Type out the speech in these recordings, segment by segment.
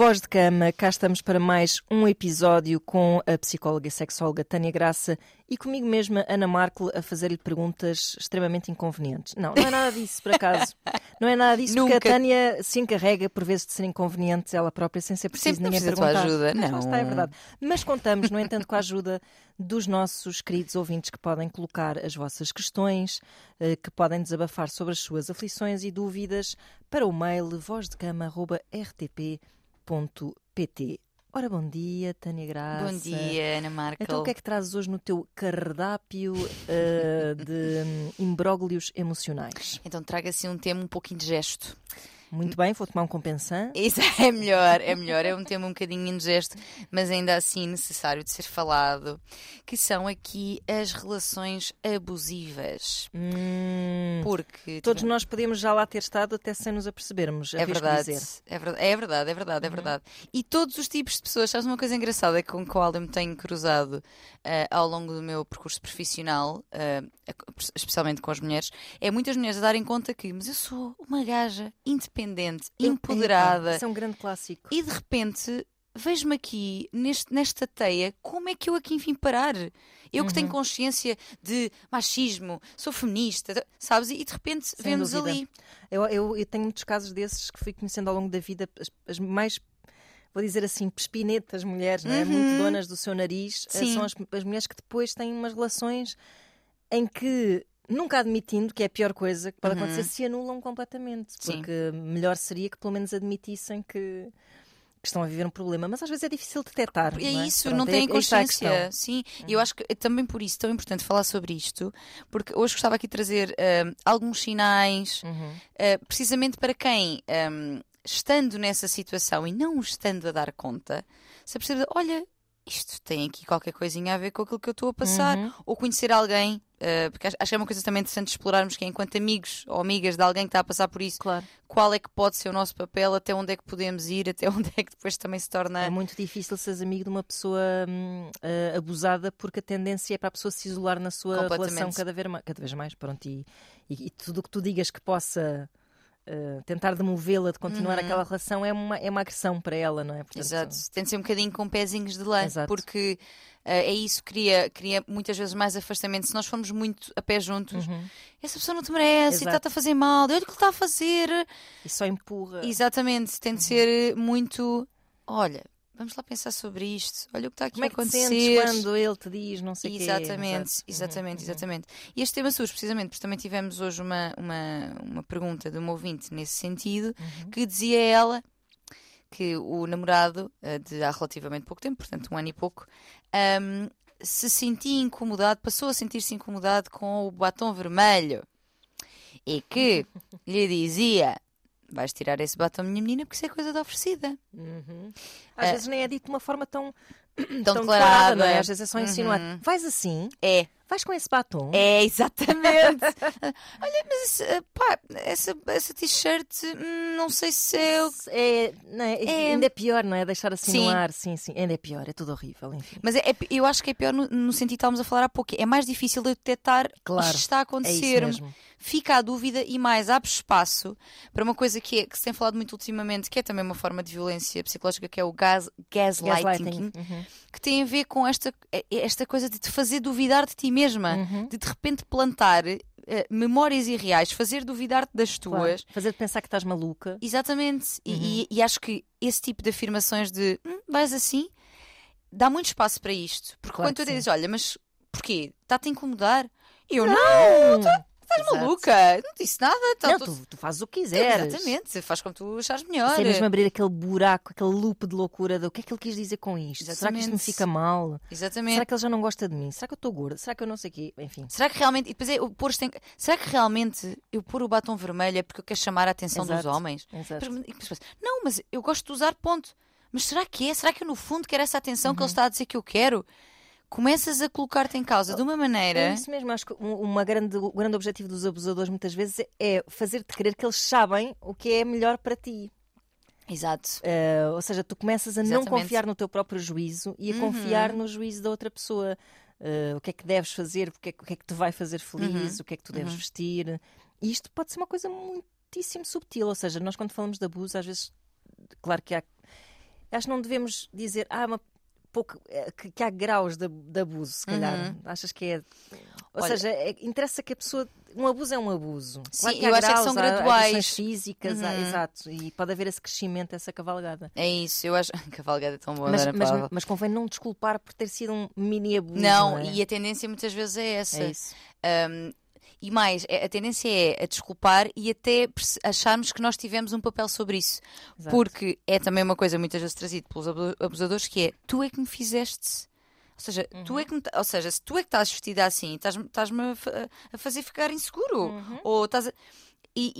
Voz de Cama, cá estamos para mais um episódio com a psicóloga e sexóloga Tânia Graça e comigo mesma, Ana Markel, a fazer-lhe perguntas extremamente inconvenientes. Não, não é nada disso, por acaso. Não é nada disso, Nunca. porque a Tânia se encarrega por vezes de ser inconveniente ela própria, sem ser preciso Sempre ninguém tua perguntar. ajuda, Mas não. está, é verdade. Mas contamos, no entanto, com a ajuda dos nossos queridos ouvintes que podem colocar as vossas questões, eh, que podem desabafar sobre as suas aflições e dúvidas para o mail vozdecama.rtp.pt. Ora, bom dia, Tânia Graça. Bom dia, Ana Markel. Então, o que é que trazes hoje no teu cardápio eh, de imbróglios emocionais? Então traga assim um tema um pouco indigesto. Muito bem, vou tomar um compensant. Isso é melhor, é melhor. É um tema um bocadinho indigesto, mas ainda assim necessário de ser falado. Que são aqui as relações abusivas. Hum, Porque todos nós podemos já lá ter estado até sem nos apercebermos. É verdade, Dizer. é verdade, é verdade, é verdade, é verdade. E todos os tipos de pessoas, sabes uma coisa engraçada com a qual eu me tenho cruzado eh, ao longo do meu percurso profissional, eh, especialmente com as mulheres, é muitas mulheres a darem conta que, mas eu sou uma gaja independente, Eu- empoderada, Isso é um grande clássico. e de repente vejo-me aqui neste- nesta teia, como é que eu aqui vim parar? Eu que tenho Uhum. consciência de machismo, sou feminista, sabes? E de repente vemos ali. Eu, eu- eu tenho muitos casos desses que fui conhecendo ao longo da vida, as, as mais, vou dizer assim, pespinetas mulheres, não é? muito donas do seu nariz, eh, Uhum. Sim. são as, as mulheres que depois têm umas relações em que. Nunca admitindo, que é a pior coisa que pode Uhum. acontecer, se anulam completamente. Sim. Porque melhor seria que pelo menos admitissem que, que estão a viver um problema. Mas às vezes é difícil detectar. É não é? isso, Pronto, não é- têm a consciência. Sim, e eu acho que é também por isso tão importante falar sobre isto, porque hoje gostava aqui de trazer ah, alguns sinais, Uhum. ah, precisamente para quem, ah, estando nessa situação e não estando a dar conta, se apercebe, olha, isto tem aqui qualquer coisinha a ver com aquilo que eu estou a passar, Uhum. ou conhecer alguém, ah, porque acho, acho que é uma coisa também interessante explorarmos que é enquanto amigos ou amigas de alguém que está a passar por isso, Claro. qual é que pode ser o nosso papel, até onde é que podemos ir, até onde é que depois também se torna. É muito difícil seres amigo de uma pessoa hum, eh, abusada porque a tendência é para a pessoa se isolar na sua relação cada vez mais. Cada vez mais pronto, e, e- e tudo o que tu digas que possa eh, tentar demovê-la de continuar aquela relação é uma, é uma agressão para ela, não é? Portanto, Uhum. Exato, tem de ser um bocadinho com pezinhos de lã, Exato. porque eh, é isso que cria, cria muitas vezes mais afastamento. Se nós formos muito a pé juntos, essa pessoa não te merece e Exato. está-te a fazer mal, olha o que ele está a fazer. E só empurra. Exatamente, tem de ser muito. Olha, vamos lá pensar sobre isto, olha o que está aqui Como é a te acontecer. sentes quando ele te diz não sei o quê? Exatamente, Exato. Uhum, exatamente, exatamente. E este tema surge precisamente porque também tivemos hoje uma, uma, uma pergunta de uma ouvinte nesse sentido, Uhum. que dizia ela que o namorado, eh, de há relativamente pouco tempo, portanto um ano e pouco, ahm, se sentia incomodado, passou a sentir-se incomodado com o batom vermelho e que lhe dizia: Vais tirar esse batom, minha menina, porque isso é coisa da oferecida. Uhum. Às Eh, vezes nem é dito de uma forma tão, Tão declarada, não é? declarada. Às vezes é só insinuar. Uhum. Vais assim? É, Vais com esse batom? É, exatamente. Olha, mas esse, pá, essa, essa t-shirt, hum, não sei se é. o- É, não é? É. Ainda é pior, não é? Deixar assim Sim. no ar, sim, sim. Ainda é pior, é tudo horrível, enfim. Mas é, é- eu acho que é pior no, no sentido que estávamos a falar há pouco. É mais difícil de eu detectar Claro, isto está a É acontecer. mesmo. Fica a dúvida e mais abre espaço para uma coisa que, é, que se tem falado muito ultimamente, que é também uma forma de violência psicológica, que é o gas, gaslighting, Gaslighting. Uhum. que tem a ver com esta, esta coisa de te fazer duvidar de ti mesma, Uhum. de de repente plantar eh, memórias irreais, fazer duvidar-te das Claro. tuas. Fazer-te pensar que estás maluca. Exatamente. E- Uhum. E, e acho que esse tipo de afirmações de "Hum, vais assim dá muito espaço para isto. Porque Claro quando tu dizes, olha, mas porquê? Está-te a incomodar? E eu, não, Não! Estás Exato. maluca, não disse nada. Então, Não, tu- tu, fazes o que quiseres. Exatamente, faz como tu achares melhor. Isso é mesmo abrir aquele buraco, aquele loop de loucura do o que é que ele quis dizer com isto? Será que isto me Exatamente. fica mal? Exatamente. Será que ele já não gosta de mim? Será que eu estou gorda? Será que eu não sei o quê? Enfim. Será que realmente. E depois é, pôr tem... Será que realmente eu pôr o batom vermelho é porque eu quero chamar a atenção dos Exato. homens? Exato. Não, mas eu gosto de usar ponto. Mas será que é? Será que eu no fundo quero essa atenção Uhum. que ele está a dizer que eu quero? Começas a colocar-te em causa de uma É maneira. isso mesmo, acho que um- uma grande, o grande objetivo dos abusadores muitas vezes é fazer-te crer que eles sabem o que é melhor para ti. Exato. Eh, ou seja, tu começas a não Exatamente. Uhum. confiar no teu próprio juízo e a confiar no juízo da outra pessoa. Eh, o que é que deves fazer, o que é, que- o que é que te vai fazer feliz, Uhum. o que é que tu deves vestir. E isto pode ser uma coisa muitíssimo subtil. Ou seja, nós quando falamos de abuso, às vezes, claro que há. Acho que não devemos dizer, ah, uma pouco, eh, que, que há graus de, de abuso, se calhar. Uhum. Achas que é. Ou Olha- seja, é- interessa que a pessoa. Um abuso é um abuso. Sim, Claro que há eu acho é que graus, são há graduais. agressões físicas, há- Uhum. exato. E pode haver esse crescimento, essa cavalgada. É isso, eu acho. Cavalgada é tão boa, Mas, mas, Paula. mas convém não desculpar por ter sido um mini abuso. Não, Não, é? e a tendência muitas vezes é essa. É isso. Um, e mais, é- a tendência é a desculpar e até acharmos que nós tivemos um papel sobre isso. Exato. Porque é também uma coisa muitas vezes trazida pelos abu- abusadores que é tu é que me fizeste. Ou seja, tu é que me ou seja, se tu é que estás vestida assim, estás-me estás-me a, fa- a fazer ficar inseguro. Uhum. Ou estás a- e,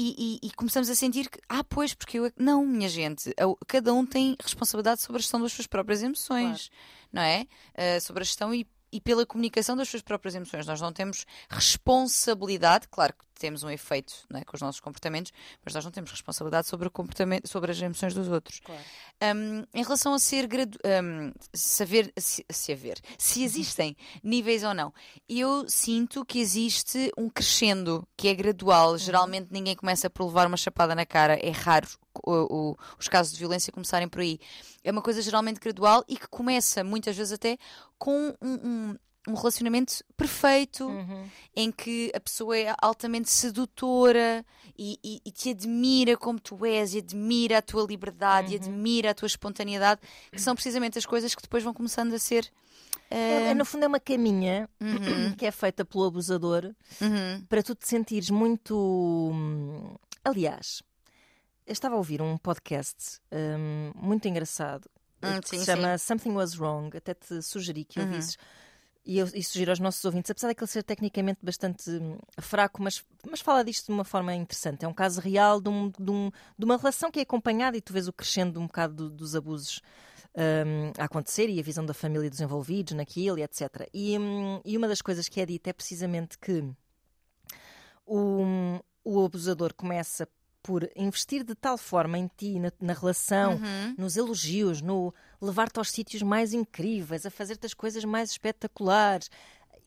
e- e- começamos a sentir que, ah, pois, porque eu. é que-" Não, minha gente, a- cada um tem responsabilidade sobre a gestão das suas próprias emoções, não é? Ah, sobre a gestão e, e pela comunicação das suas próprias emoções. Nós não temos responsabilidade, claro que temos um efeito é, com os nossos comportamentos, mas nós não temos responsabilidade sobre, o comportamento, sobre as emoções dos outros. Claro. Um, em relação a ser gradu um, saber se, se haver, se existem níveis ou não, eu sinto que existe um crescendo que é gradual. Geralmente ninguém começa por levar uma chapada na cara, é raro o- o- os casos de violência começarem por aí. É uma coisa geralmente gradual e que começa muitas vezes até com um, um- um relacionamento perfeito Uhum. em que a pessoa é altamente sedutora e, e- e te admira como tu és, e admira a tua liberdade, e Uhum. admira a tua espontaneidade, que são precisamente as coisas que depois vão começando a ser. É, eh, é, no fundo, é uma caminha Uhum. que é feita pelo abusador uhum, para tu te sentires muito. hum, Aliás, eu estava a ouvir um podcast hum, muito engraçado Hum, que sim, se chama Something Was Wrong. Até te sugeri que Uhum. ouvisses. E, eu, e sugiro aos nossos ouvintes, apesar daquele ser tecnicamente bastante hum, fraco, mas, mas fala disto de uma forma interessante. É um caso real de, um- de um- de uma relação que é acompanhada e tu vês o crescendo um bocado do- dos abusos hum, a acontecer e a visão da família dos envolvidos naquilo e etc. E, hum, e uma das coisas que é dita é precisamente que o, o abusador começa por investir de tal forma em ti, na, na relação, uhum, nos elogios, no levar-te aos sítios mais incríveis, a fazer-te as coisas mais espetaculares.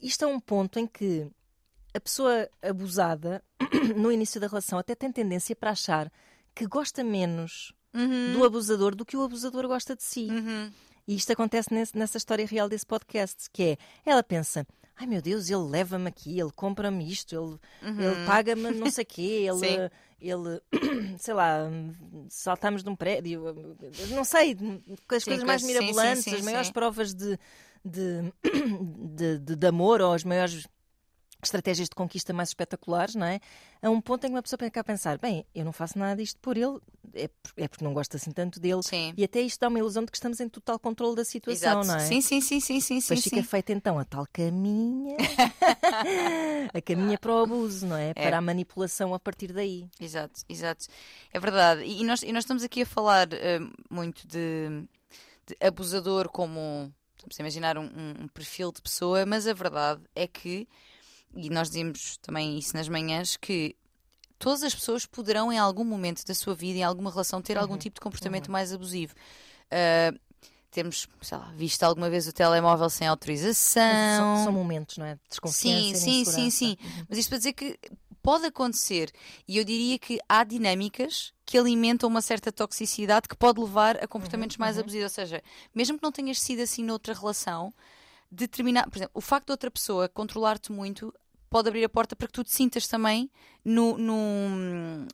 Isto é um ponto em que a pessoa abusada, no início da relação, até tem tendência para achar que gosta menos uhum, do abusador do que o abusador gosta de si. uhum. E isto acontece nesse- nessa história real desse podcast, que é, ela pensa, ai meu Deus, ele leva-me aqui, ele compra-me isto, ele, ele paga-me não sei quê, ele, ele, sei lá, saltamos de um prédio, não sei, as Sim, coisas mais coisas- sim, sim, mirabolantes, as maiores provas de, de, de, de- de amor ou as maiores estratégias de conquista mais espetaculares, não é? A um ponto em que uma pessoa fica a pensar, bem, eu não faço nada disto por ele, é, é porque não gosto assim tanto dele. Sim. E até isto dá uma ilusão de que estamos em total controle da situação, Exato. não é? Sim, sim, sim, sim, sim, sim. Depois fica sim. feita então a tal caminha, a caminha para o abuso, não é? Para a manipulação a partir daí. Exato, exato. É verdade. E nós, e nós estamos aqui a falar eh, muito de, de abusador como. Estamos a imaginar um, um- um perfil de pessoa, mas a verdade é que, e nós dizemos também isso nas manhãs, que todas as pessoas poderão em algum momento da sua vida, em alguma relação, ter algum tipo de comportamento mais abusivo. Ah, temos, sei lá, visto alguma vez o telemóvel sem autorização. São, são momentos, não é? De desconfiança Sim, sim, sim, sim. Mas isto para dizer que pode acontecer. E eu diria que há dinâmicas que alimentam uma certa toxicidade que pode levar a comportamentos mais abusivos. Ou seja, mesmo que não tenhas sido assim noutra relação, determinar, por exemplo, o facto de outra pessoa controlar-te muito pode abrir a porta para que tu te sintas também no, no,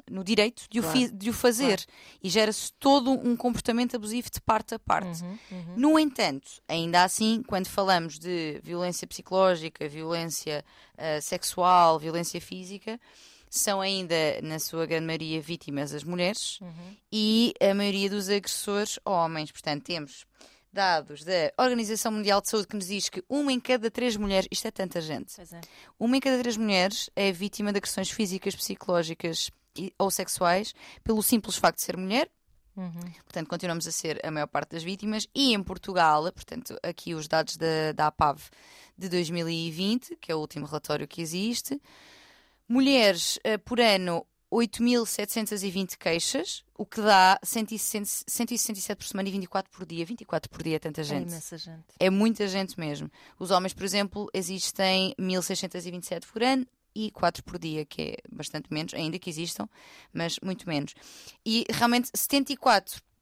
no direito de o, Claro, fi- de o fazer. E gera-se todo um comportamento abusivo de parte a parte. Uhum, uhum. No entanto, ainda assim, quando falamos de violência psicológica, violência ah, sexual, violência física, são ainda, na sua grande maioria, vítimas as mulheres Uhum. e a maioria dos agressores homens. Portanto, temos dados da Organização Mundial de Saúde que nos diz que uma em cada três mulheres, isto é tanta gente, é. uma em cada três mulheres é vítima de agressões físicas, psicológicas e- ou sexuais pelo simples facto de ser mulher. Uhum. Portanto, continuamos a ser a maior parte das vítimas. E em Portugal, portanto, aqui os dados da, da APAV de 2020, que é o último relatório que existe, mulheres eh, por ano. 8.720 queixas, o que dá 160 167 por semana e 24 por dia. 24 por dia é tanta É gente. imensa gente. É muita gente mesmo. Os homens, por exemplo, existem 1627 por ano e 4 por dia, que é bastante menos, ainda que existam, mas muito menos. E realmente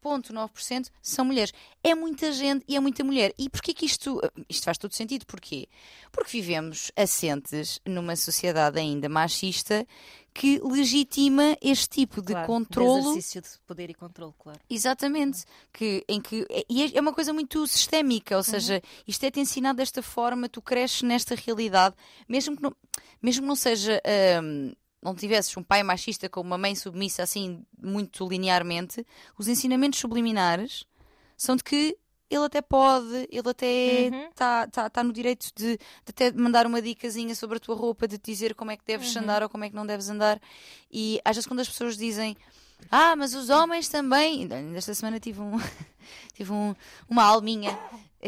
99,9% são mulheres. É muita gente e é muita mulher. E porquê que isto, isto faz todo sentido? Porquê? Porque vivemos assentes numa sociedade ainda machista que legitima este tipo de Claro, controlo. exercício de poder e controle, claro. Exatamente. Que, em que, e é uma coisa muito sistémica, ou seja, isto é-te ensinado desta forma, tu cresces nesta realidade, mesmo que não, mesmo que não seja. hum, não tivesses um pai machista com uma mãe submissa assim muito linearmente, os ensinamentos subliminares são de que ele até pode, ele até Uhum. está tá, tá no direito de, de até mandar uma dicasinha sobre a tua roupa, de te dizer como é que deves Uhum. andar ou como é que não deves andar. E às vezes quando as pessoas dizem ah, mas os homens também. Esta semana tive, um, tive um- uma alminha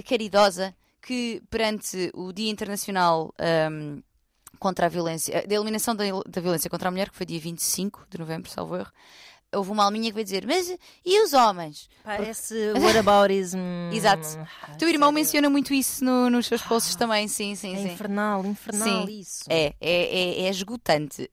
caridosa que, perante o Dia Internacional ahm, contra a Violência, da Eliminação da, da Violência contra a Mulher, que foi dia 25 de novembro, salvo erro, houve uma alminha que veio dizer: Mas e os homens? Parece whataboutism. Exato. Ah, O teu irmão sério. menciona muito isso no- nos seus posts também, sim, sim, É sim. infernal, infernal Sim. isso. É, é, é, é esgotante.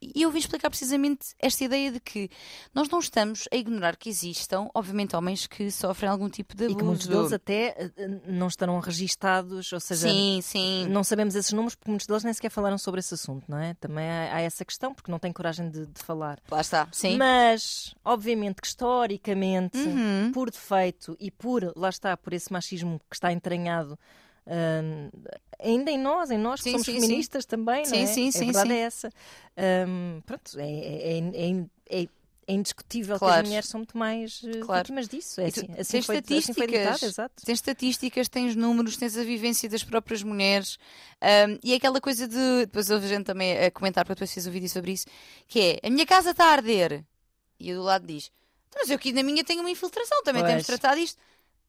E eu vim explicar precisamente esta ideia de que nós não estamos a ignorar que existam, obviamente, homens que sofrem algum tipo de E abuso. que muitos deles até eh, eh, não estarão registados, ou seja, Sim, sim. não sabemos esses números porque muitos deles nem sequer falaram sobre esse assunto, não é? Também há, há essa questão porque não têm coragem de, de falar. Lá está. Sim. Mas, obviamente, que historicamente, Uhum. por defeito e por, lá está, por esse machismo que está entranhado. Hum, ainda em nós, em nós que Sim, somos sim, feministas também, não Sim, é? sim, a sim, verdade sim. é essa. Hum, pronto, é, é, é- é- é indiscutível que Claro. as mulheres são muito mais eh, Claro. vítimas disso. É E tu assim, assim tens foi, assim estatísticas. ditado, exato. Tens estatísticas, tens números, tens a vivência das próprias mulheres ahm, e é aquela coisa de. Depois houve gente também a comentar, porque depois fiz um vídeo sobre isso, que é a minha casa está a arder. E eu do lado diz: "Então, Mas eu aqui na minha tenho uma infiltração, também Pois. temos tratado isto.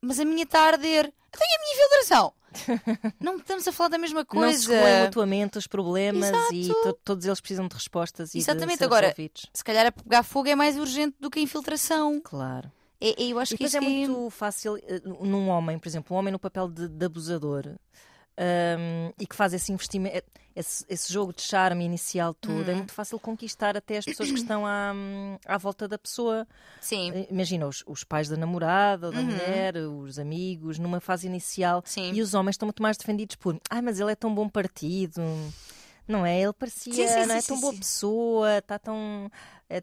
Mas a minha está a arder. Tenho a minha infiltração. não estamos a falar da mesma Não se coisa. mutuamente os problemas e Exato. to- todos eles precisam de respostas e Exatamente, de agora- resolvidos. Se calhar a pegar fogo é mais urgente do que a infiltração. Claro. É, é- eu acho E que isso é muito fácil eh, num homem, por exemplo, um homem no papel de, de abusador hum, e que faz esse investimento, esse, esse jogo de charme inicial todo, Uhum. é muito fácil conquistar até as pessoas que estão à, hum, à volta da pessoa. Sim, Eh, Imagina os, os pais da namorada ou da Uhum. mulher, os amigos, numa fase inicial. sim. E os homens estão muito mais defendidos por ai, mas ele é tão bom partido. Não é? Ele parecia, Sim, sim, não é sim, tão boa pessoa, está tão. é,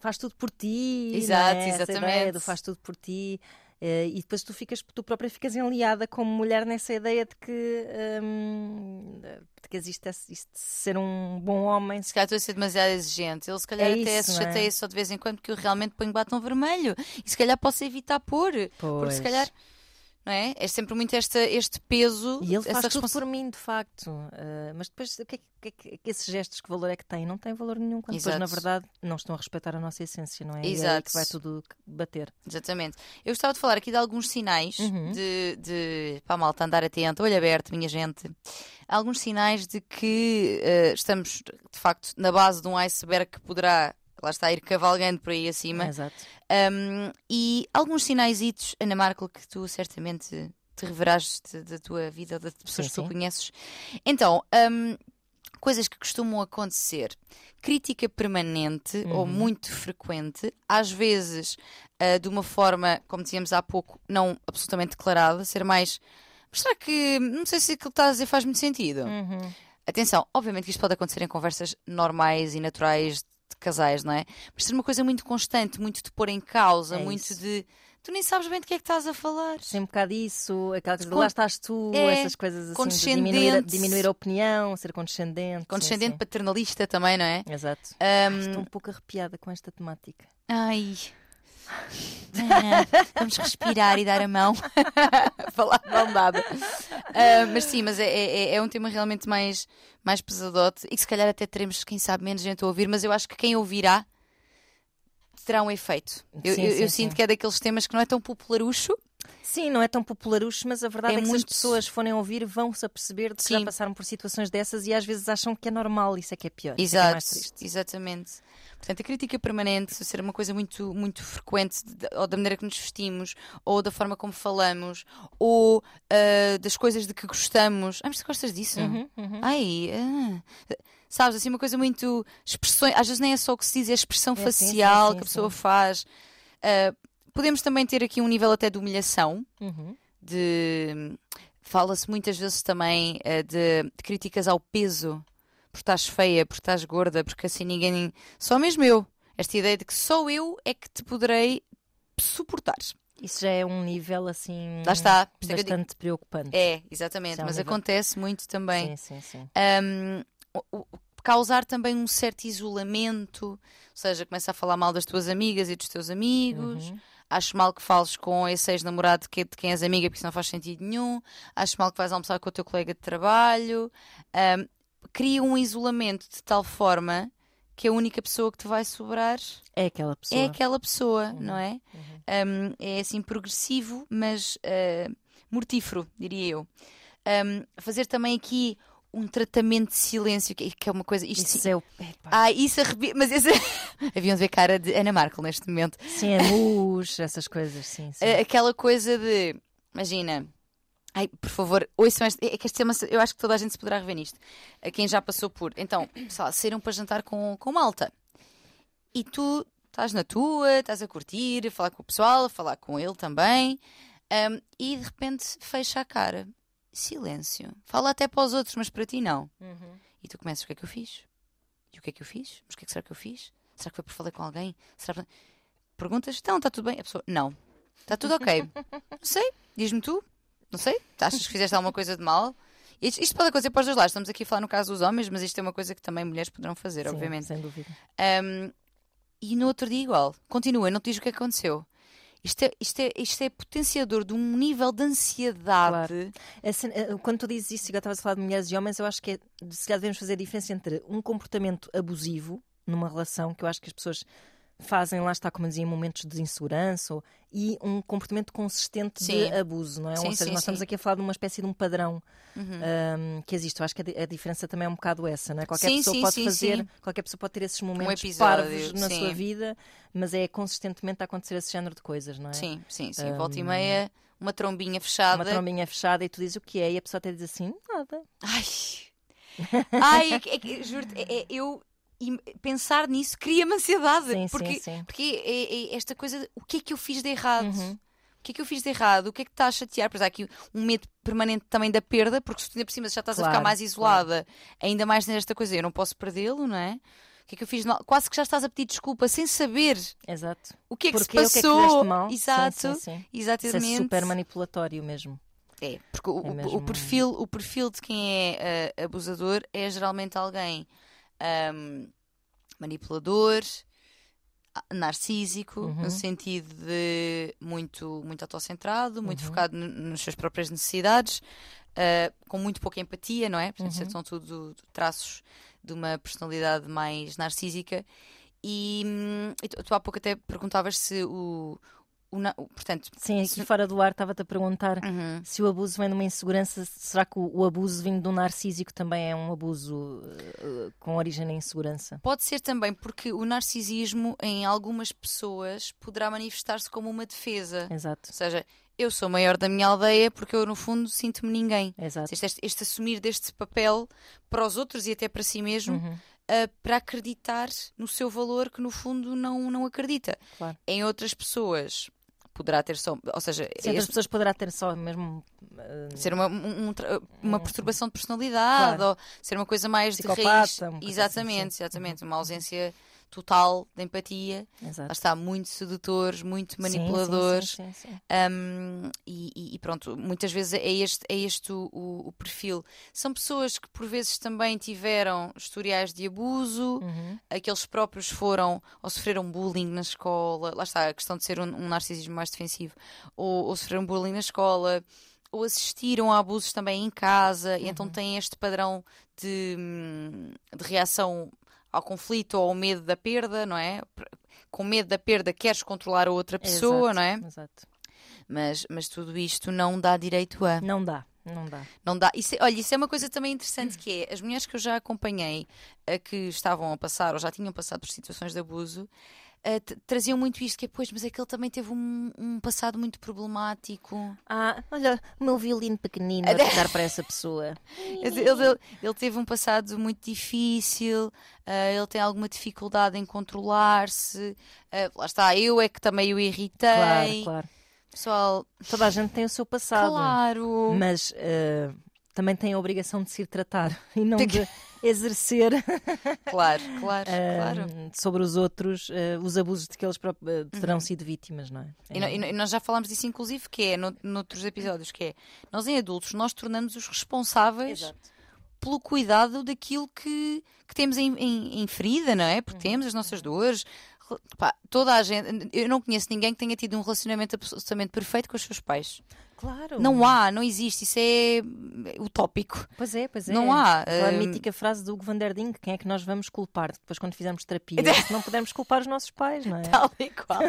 faz tudo por ti. Exato, é? Essa ideia exatamente. do faz tudo por ti. Eh, e depois tu ficas, tu própria ficas enliada como mulher nessa ideia de que, hum, de que existe esse- isto de ser um bom homem. Se calhar estou a ser demasiado exigente. Ele se calhar É até isso, se não é? chateia só de vez em quando porque eu realmente ponho batom vermelho. E se calhar posso evitar pôr. Porque se Pois. calhar. Não é? É sempre muito esta, este peso. E ele faz tudo por mim, de facto. Eh, mas depois, o que é, que- o que é que- que esses gestos, que valor é que têm? Não têm valor nenhum, quando depois, na Exato. verdade, não estão a respeitar a nossa essência, não é? E é aí Exato. que vai tudo bater. Exatamente. Eu gostava de falar aqui de alguns sinais Uhum. de, de a malta andar atento, olho aberto, minha gente. Alguns sinais de que eh, estamos, de facto, na base de um iceberg que poderá, lá está, ir cavalgando por aí acima. Exato. Um, e alguns sinaizitos, Ana Marco, que tu certamente te reverás da tua vida, das pessoas Sim, que tu sim. conheces. Então, um, coisas que costumam acontecer. Crítica permanente ou Uhum. muito frequente, às vezes ah, de uma forma, como dizíamos há pouco, não absolutamente declarada, ser mais. Mas será que. Não sei se aquilo que estás a dizer faz muito sentido. Uhum. Atenção, obviamente que isto pode acontecer em conversas normais e naturais casais, não é? Mas ser uma coisa muito constante, muito de pôr em causa, É muito isso. de. Tu nem sabes bem de que é que estás a falar. Sem um bocado isso, aquela coisa de lá estás tu, é, essas coisas assim, diminuir, a- diminuir a opinião, ser condescendente. Condescendente, sim. paternalista também, não é? Exato. Ahm, Estou um pouco arrepiada com esta temática. Ai. Ah, Vamos respirar e dar a mão. Falar de mão dada. Ah, mas sim, mas é, é, é um tema realmente mais, mais pesadote e que se calhar até teremos, quem sabe, menos gente a ouvir, mas eu acho que quem ouvirá terá um efeito. Eu, Sim, eu- sim, eu sim. sinto que é daqueles temas que não é tão popularucho. Sim, não é tão popularucho, mas a verdade É é, que muito- se as pessoas forem ouvir vão-se aperceber de que já passaram por situações dessas e às vezes acham que é normal, isso é que é pior. é que é Exato, mais triste. exatamente. Portanto, a crítica permanente, ser uma coisa muito, muito frequente, de- ou da maneira que nos vestimos, ou da forma como falamos, ou ah, das coisas de que gostamos. Ah, mas tu gostas disso? Uhum, uhum. Ai, ah. sabes, assim, uma coisa muito. Expressões, às vezes nem é só o que se diz, é a expressão É, sim, sim, facial sim, que a pessoa sim. faz. Ah, podemos também ter aqui um nível até de humilhação, Uhum. de fala-se muitas vezes também eh, de, de críticas ao peso, porque estás feia, porque estás gorda, porque assim ninguém. Só mesmo eu. Esta ideia de que só eu é que te poderei suportar. Isso já é um nível assim. Lá está. É Bastante preocupante. É, exatamente. É um mas nível- acontece muito também. Sim, sim, sim. Um, o- o- causar também um certo isolamento, ou seja, começa a falar mal das tuas amigas e dos teus amigos. Uhum. Acho mal que fales com esse ex-namorado de que- de quem és amiga, porque isso não faz sentido nenhum. Acho mal que vais almoçar com o teu colega de trabalho. Um, cria um isolamento de tal forma que a única pessoa que te vai sobrar É aquela pessoa. é aquela pessoa, Uhum. não é? Uhum. Um, é assim progressivo, mas uh, mortífero, diria eu. Um, fazer também aqui um tratamento de silêncio, que que é uma coisa. Isto Isso é o. Epá. Ah, isso arrepia. Mas esse... haviam de ver cara de Ana Markel neste momento. Sim, a mus, essas coisas, sim. sim. A- Aquela coisa de. Imagina. Ai, por favor, ouçam este. É que este tema, eu acho que toda a gente se poderá rever nisto. A quem já passou por. Então, sei lá, saíram para jantar com, com malta. E tu estás na tua, estás a curtir, a falar com o pessoal, a falar com ele também. um, e de repente fecha a cara. Silêncio. Fala até para os outros, mas para ti não. Uhum. E tu começas, o que é que eu fiz? E o que é que eu fiz? Mas o que é que será que eu fiz? Será que foi por falar com alguém? Será que... Perguntas, então, está tudo bem? A pessoa, não. Está tudo ok. não sei, diz-me tu. Não sei, achas que fizeste alguma coisa de mal? Isto, isto pode acontecer para os dois lados. Estamos aqui a falar no caso dos homens, mas isto é uma coisa que também mulheres poderão fazer, Sim, obviamente. Sem dúvida. Um, e no outro dia igual. Continua, não te diz o que é que aconteceu. Isto é, isto, é, isto é potenciador de um nível de ansiedade. A cena- eh, Quando tu dizes isso, e agora estavas a falar de mulheres e homens, eu acho que é, se calhar devemos fazer a diferença entre um comportamento abusivo numa relação, que eu acho que as pessoas fazem, lá está, como dizia, em momentos de insegurança, ou- e um comportamento consistente Sim. de abuso, não é? Sim, ou seja, sim, nós estamos aqui a falar de uma espécie de um padrão Uhum. ahm, que existe. Eu acho que a, a diferença também é um bocado essa, não é? Qualquer pessoa pode fazer, qualquer pessoa pode ter esses momentos episódio, parvos na sua vida, mas é consistentemente a acontecer esse género de coisas, não é? Sim, sim, sim. Volta e meia, uma trombinha fechada. Uma trombinha fechada e tu dizes o que é e a pessoa até diz assim, nada. Ai, Ai é é juro-te, é- é- eu im- pensar nisso cria-me ansiedade. Sim, sim, porque sim. porque é, é esta coisa de o que é que eu fiz de errado? Uhum. O que é que eu fiz de errado? O que é que está a chatear? Pois há aqui um medo permanente também da perda, porque se tu ainda por cima já estás a ficar Claro, mais isolada, ainda mais nesta coisa, eu não posso perdê-lo, não é? O que é que eu fiz mal? Quase que já estás a pedir desculpa sem saber Exato. o que é que se que é que passou. fizeste mal? Exato, Sim, sim, sim. Isso exatamente. é super manipulatório mesmo. É, porque o, É mesmo- o perfil, o perfil de quem é ah, abusador é geralmente alguém ahm, manipulador, narcísico, Uhum. no sentido de muito, muito autocentrado, muito Uhum. focado nas suas próprias necessidades, ah, com muito pouca empatia, não é? Portanto, Uhum. são tudo traços de uma personalidade mais narcísica. E, hum, e tu, tu há pouco até perguntavas se o. portanto, Sim, aqui se- fora do ar estava-te a perguntar Uhum. se o abuso vem de uma insegurança, será que o, o abuso vindo de um narcísico também é um abuso eh, com origem na insegurança? Pode ser também porque o narcisismo em algumas pessoas poderá manifestar-se como uma defesa. Exato, Ou seja, eu sou maior da minha aldeia porque eu, no fundo, sinto-me ninguém. exato. Este, este- este assumir deste papel para os outros e até para si mesmo, Uhum, ah, para acreditar no seu valor que, no fundo, não, não acredita. claro. Em outras pessoas poderá ter só. Ou seja, Sim, outras este- pessoas poderá ter só mesmo eh, ser uma, um- um uma perturbação de personalidade Claro. ou ser uma coisa mais de raiz. uma coisa Exatamente, assim, sim. exatamente. Uma ausência total de empatia. Lá exato. está, muito sedutores, muito manipuladores. Sim, sim, sim. Um, e, e- pronto, muitas vezes é este, é este o, o- o perfil. São pessoas que por vezes também tiveram historiais de abuso, Uhum. aqueles próprios foram ou sofreram bullying na escola, lá está a questão de ser um, um narcisismo mais defensivo, ou, ou sofreram bullying na escola, ou assistiram a abusos também em casa, e então têm este padrão de, hum, de reação ao conflito ou ao medo da perda, não é? Com medo da perda, queres controlar a outra pessoa, Exato, não é? Exato. Mas, mas tudo isto não dá direito a. Não dá, não dá. Não dá. Isso, é- olha, isso é uma coisa também interessante que é as mulheres que eu já acompanhei a que estavam a passar ou já tinham passado por situações de abuso, uh, t- traziam muito isto, que é, pois, mas é que ele também teve um, um passado muito problemático. Ah, olha, o meu violino pequenino a tocar para essa pessoa. Ele, ele- ele teve um passado muito difícil, uh, ele tem alguma dificuldade em controlar-se. uh, lá está, eu é que também o irritei. Claro, claro. Pessoal, Toda a gente tem o seu passado. claro. Mas eh, também tem a obrigação de se ir tratar e não de exercer Claro, claro, claro. sobre os outros eh, os abusos de que eles eh, terão sido vítimas, não é? Uhum. E, É- e nós já falámos disso, inclusive, que é no, noutros episódios, que é nós em adultos, nós tornamos os responsáveis pelo cuidado daquilo que, que temos em, em, em ferida, não é? Porque temos as nossas dores. Pá, toda a gente, eu não conheço ninguém que tenha tido um relacionamento absolutamente perfeito com os seus pais. Claro. Não há, não existe, isso é utópico. Pois é, pois é. Não há, Aquela hum, mítica frase do Hugo van der Ding, quem é que nós vamos culpar depois quando fizermos terapia? Se não pudermos culpar os nossos pais, não é? Tal e qual.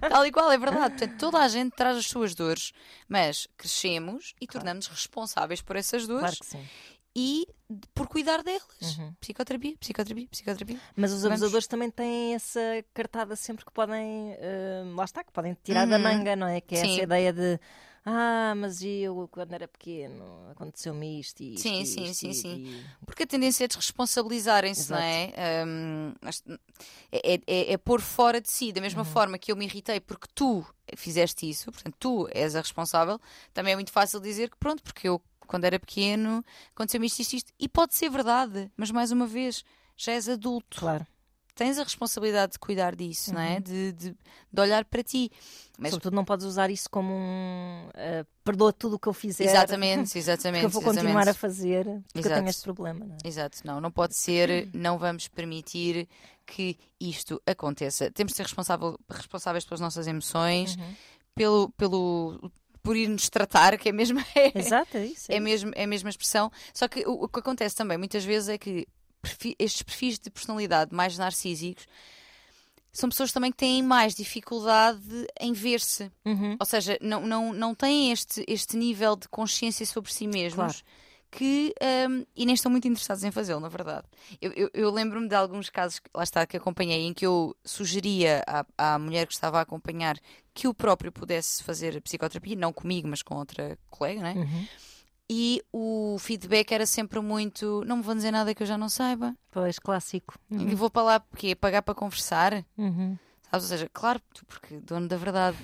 Tal e qual, é verdade. Portanto, toda a gente traz as suas dores, mas crescemos e tornamos-nos responsáveis por essas dores Claro que sim. E por cuidar delas. Uhum. Psicoterapia, psicoterapia, psicoterapia. Mas os Vamos. abusadores também têm essa cartada sempre que podem, eh, lá está, que podem tirar da Uhum. manga, não é? Que é Sim. essa ideia de ah, mas eu quando era pequeno aconteceu-me isto e isto, Sim, e sim, isto, sim, sim. e- Porque a tendência é desresponsabilizarem-se, não é? Hum, mas é, é- é pôr fora de si. Da Uhum. mesma forma que eu me irritei porque tu fizeste isso, portanto, tu és a responsável, também é muito fácil dizer que pronto, porque eu, quando era pequeno, aconteceu-me isto, isto, isto. E pode ser verdade, mas mais uma vez, já és adulto. Claro. Tens a responsabilidade de cuidar disso, não é? De, de, de olhar para ti. Mas, Sobretudo não podes usar isso como um eh, perdoa tudo o que eu fizer. exatamente, Que exatamente. eu vou continuar exatamente. a fazer porque eu Exato. tenho este problema, não é? Exato, não, não pode ser, não vamos permitir que isto aconteça. Temos de ser responsáveis pelas nossas emoções, Uhum. pelo, pelo, por ir nos tratar, que é mesmo, é, Exato, é isso. é mesmo é a mesma expressão. Só que o, o que acontece também muitas vezes é que estes perfis de personalidade mais narcísicos são pessoas também que têm mais dificuldade em ver-se. Uhum. Ou seja, não, não, não têm este, este nível de consciência sobre si mesmos Claro. Que hum, e nem estão muito interessados em fazê-lo, na verdade. Eu, eu- eu lembro-me de alguns casos que lá está que acompanhei em que eu sugeria à, à mulher que estava a acompanhar que o próprio pudesse fazer psicoterapia, não comigo, mas com outra colega, não é? Uhum. E o feedback era sempre muito: não me vão dizer nada que eu já não saiba. Pois, clássico. Uhum. E vou para lá porque pagar para conversar. Uhum. Sabes? Ou seja, claro, tu, porque dono da verdade.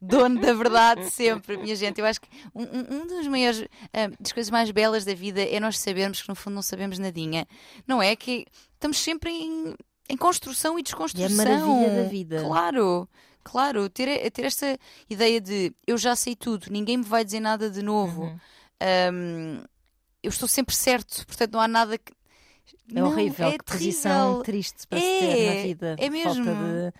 Dono da verdade sempre, minha gente. Eu acho que um, um, um dos maiores, ah, das coisas mais belas da vida é nós sabermos que no fundo não sabemos nadinha. Não é? Que estamos sempre em, em construção e E é desconstrução. a maravilha da vida. Claro, claro. Ter, ter esta ideia de eu já sei tudo, ninguém me vai dizer nada de novo. Uhum. Hum, eu estou sempre certo, portanto não há nada que. É Não, horrível, é que posição terrível. triste para se É, ter na vida. é de Falta mesmo. de,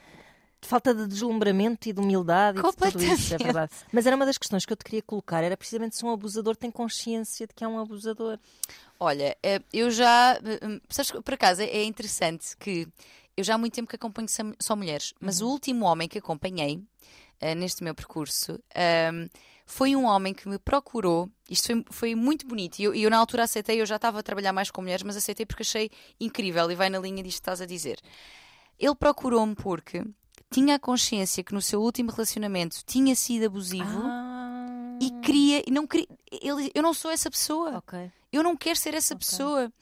de falta de deslumbramento e de humildade e de tudo isso, é Completamente. verdade. Mas era uma das questões que eu te queria colocar, era precisamente se um abusador tem consciência de que é um abusador. Olha, eh, eu já. eh, hum, Sabes, por acaso é interessante que eu já há muito tempo que acompanho só- mulheres, mas Uhum. o último homem que acompanhei eh, neste meu percurso ahm, foi um homem que me procurou. Isto foi, foi muito bonito. E eu, e eu, na altura aceitei, eu já estava a trabalhar mais com mulheres, mas aceitei porque achei incrível e vai na linha disto que estás a dizer. Ele procurou-me porque tinha a consciência que no seu último relacionamento tinha sido abusivo Ah, e queria. E não queria ele, eu não sou essa pessoa. ok. Eu não quero ser essa Ok. pessoa.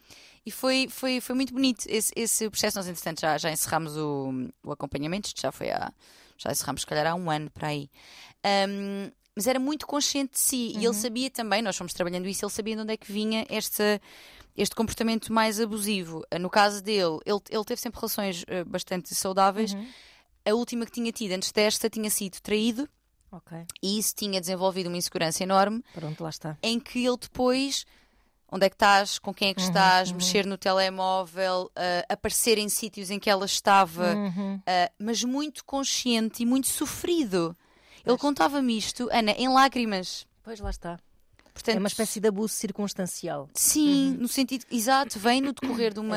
E foi, foi, foi muito bonito esse, esse processo. Nós, entretanto, já, já encerramos o, o acompanhamento. Isto já foi há. Já encerramos, se calhar, há um ano para aí. Ahm, mas era muito consciente de si. E Uhum. ele sabia também, nós fomos trabalhando isso, ele sabia de onde é que vinha esta, este comportamento mais abusivo. Ah, No caso dele, ele, ele teve sempre relações ah, bastante saudáveis. Uhum. A última que tinha tido antes desta tinha sido traído. Ok, E isso tinha desenvolvido uma insegurança enorme pronto, lá está. em que ele depois onde é que estás, com quem é que Uhum, estás, uhum. mexer no telemóvel, ah, aparecer em sítios em que ela estava, Uhum. ah, mas muito consciente e muito sofrido. Ele Pois. contava-me isto, Ana, em lágrimas. Pois lá está. Portanto, É uma espécie de abuso circunstancial. Sim, no sentido exato, vem no decorrer de uma,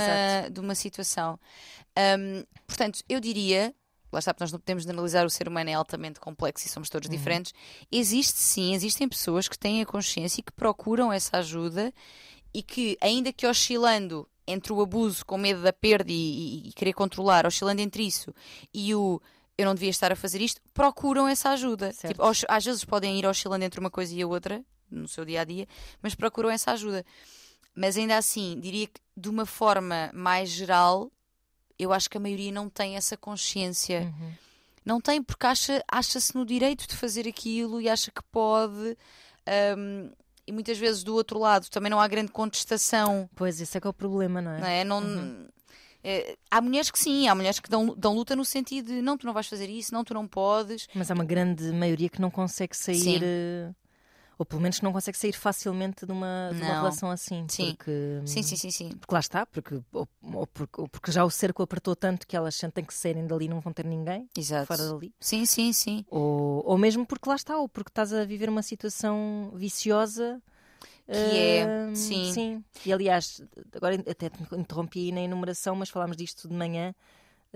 de uma situação. Ahm, portanto, eu diria, lá está, nós não podemos analisar o ser humano é altamente complexo e somos todos diferentes. Existe sim, existem pessoas que têm a consciência e que procuram essa ajuda e que, ainda que oscilando entre o abuso com medo da perda e, e, e querer controlar, oscilando entre isso e o eu não devia estar a fazer isto, procuram essa ajuda. Tipo, às vezes podem ir oscilando entre uma coisa e a outra no seu dia a dia, mas procuram essa ajuda. Mas ainda assim, diria que de uma forma mais geral, eu acho que a maioria não tem essa consciência. Uhum. Não tem porque acha, acha-se no direito de fazer aquilo e acha que pode. Um, e muitas vezes do outro lado também não há grande contestação. Pois, esse é que é o problema, não é? Não é? Não, uhum. é, há mulheres que sim, há mulheres que dão, dão luta no sentido de não, tu não vais fazer isso, não, tu não podes. Mas há uma grande maioria que não consegue sair. Sim. Ou pelo menos não consegue sair facilmente de uma, de uma relação assim. Sim. Porque, sim, sim, sim, sim. Porque lá está, porque, ou, ou, porque, ou porque já o cerco apertou tanto que elas sentem que saírem dali não vão ter ninguém Exato. fora dali. Sim, sim, sim. Ou, ou mesmo porque lá está, ou porque estás a viver uma situação viciosa. Que é, sim. sim. E aliás, agora até interrompi aí na enumeração, mas falámos disto de manhã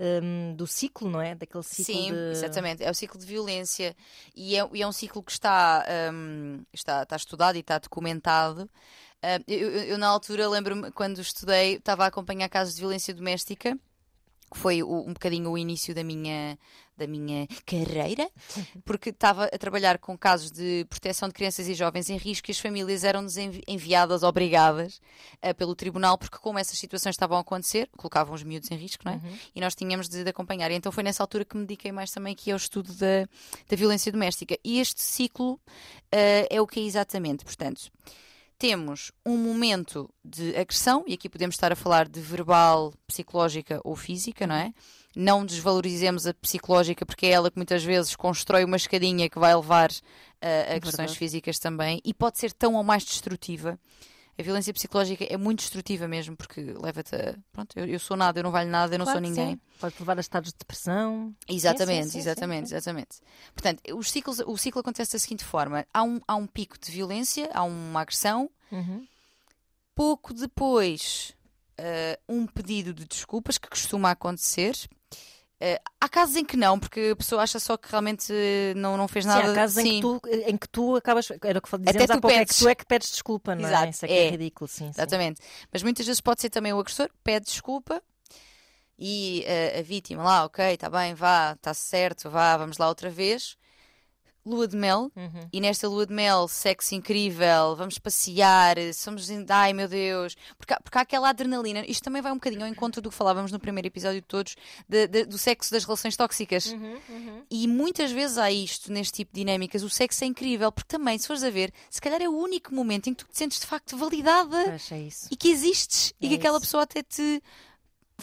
um, do ciclo, não é? Daquele ciclo Sim, de... exatamente. É o ciclo de violência e é, é um ciclo que está, um, está, está estudado e está documentado. Uh, eu, eu, eu, na altura, lembro-me, quando estudei, estava a acompanhar casos de violência doméstica que foi o, um bocadinho o início da minha, da minha carreira, porque estava a trabalhar com casos de proteção de crianças e jovens em risco e as famílias eram-nos enviadas, obrigadas uh, pelo tribunal, porque como essas situações estavam a acontecer, colocavam os miúdos em risco, não é? Uhum. E nós tínhamos de, de, acompanhar. E então foi nessa altura que me dediquei mais também aqui ao estudo da, da violência doméstica. E este ciclo uh, é o que é exatamente, portanto temos um momento de agressão, e aqui podemos estar a falar de verbal, psicológica ou física, não é? Não desvalorizemos a psicológica, porque é ela que muitas vezes constrói uma escadinha que vai levar uh, a agressões Verdade. físicas também, e pode ser tão ou mais destrutiva. A violência psicológica é muito destrutiva mesmo, porque leva-te a. Pronto, eu, eu, sou nada, eu não valho nada, eu não claro sou ninguém. Sim. Pode levar a estados de depressão. Exatamente, sim, sim, exatamente, exatamente. Portanto, os ciclos, o ciclo acontece da seguinte forma: há um, há um pico de violência, há uma agressão, uhum. pouco depois, uh, um pedido de desculpas que costuma acontecer. Uh, há casos em que não, porque a pessoa acha só que realmente não, não fez nada. Sim, há casos sim. Em, que tu, em que tu acabas. Era o que dizemos há pouco, é que tu é que pedes desculpa, não é? Exato, é? Isso é, é. é ridículo, sim. Exatamente. Sim. Mas muitas vezes pode ser também o agressor, pede desculpa e uh, a vítima lá, ok, está bem, vá, está certo, vá, vamos lá outra vez lua de mel uhum. e nesta lua de mel, sexo incrível, vamos passear, somos. Ai meu Deus! Porque, porque há aquela adrenalina. Isto também vai um bocadinho ao encontro do que falávamos no primeiro episódio de todos, de, de, do sexo das relações tóxicas. Uhum, uhum. E muitas vezes há isto neste tipo de dinâmicas. O sexo é incrível, porque também, se fores a ver, se calhar é o único momento em que tu te sentes de facto validada é e que existes é e que aquela pessoa até te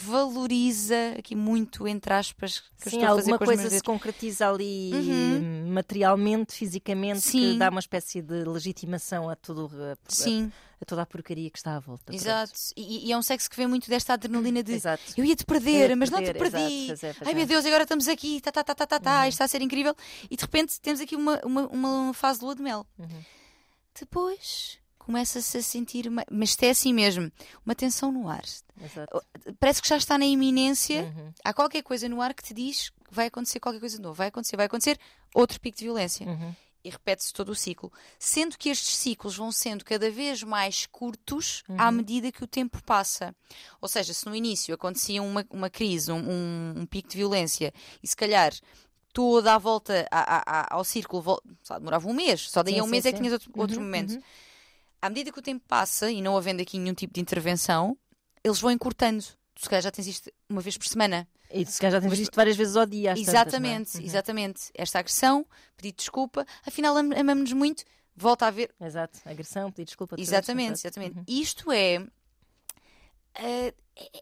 valoriza aqui muito, entre aspas, que Sim, alguma coisa se concretiza ali uhum. materialmente, fisicamente, Sim. que dá uma espécie de legitimação a tudo a, Sim. A, a toda a porcaria que está à volta. Exato. E, e, é um sexo que vem muito desta adrenalina de Exato. eu ia te perder, ia mas perder, não te perdi. Exato, fazer, fazer. Ai meu Deus, agora estamos aqui, tá, tá, tá, tá, tá, tá, uhum. está a ser incrível. E de repente temos aqui uma, uma, uma fase de lua de mel. Uhum. Depois começa-se a sentir, uma, mas é assim mesmo, uma tensão no ar. Exato. Parece que já está na iminência, uhum. há qualquer coisa no ar que te diz que vai acontecer qualquer coisa de novo, vai acontecer, vai acontecer, outro pico de violência. Uhum. E repete-se todo o ciclo. Sendo que estes ciclos vão sendo cada vez mais curtos uhum. à medida que o tempo passa. Ou seja, se no início acontecia uma, uma crise, um, um, um pico de violência, e se calhar toda a volta a, a, ao círculo só demorava um mês, só daí a um sim, mês sim. é que tinhas outro, outros uhum, momentos. Uhum à medida que o tempo passa e não havendo aqui nenhum tipo de intervenção, eles vão encurtando. Tu se calhar já tens isto uma vez por semana. E tu se calhar já tens isto várias vezes ao dia. Exatamente, tantas, é? uhum. exatamente. Esta agressão, pedir desculpa, afinal amamos-nos muito, volta a ver. Exato, agressão, pedir desculpa. Exatamente, exatamente. Uhum. Isto é. Uh,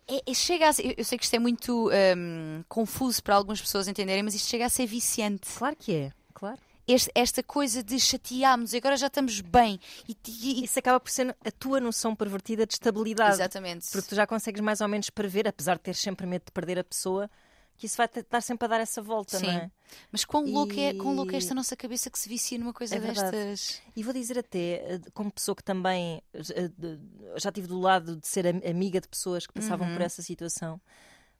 é, é, chega a ser, eu sei que isto é muito um, confuso para algumas pessoas entenderem, mas isto chega a ser viciante. Claro que é, claro este, esta coisa de chatearmos e agora já estamos bem. E, e, Isso acaba por ser a tua noção pervertida de estabilidade. Exatamente. Porque tu já consegues mais ou menos prever, apesar de ter sempre medo de perder a pessoa, que isso vai estar sempre a dar essa volta, Sim. não é? Mas quão, e... louco é, quão louco é esta nossa cabeça que se vicia numa coisa é destas? E vou dizer até, eh, como pessoa que também eh, já tive do lado de ser amiga de pessoas que passavam uhum. por essa situação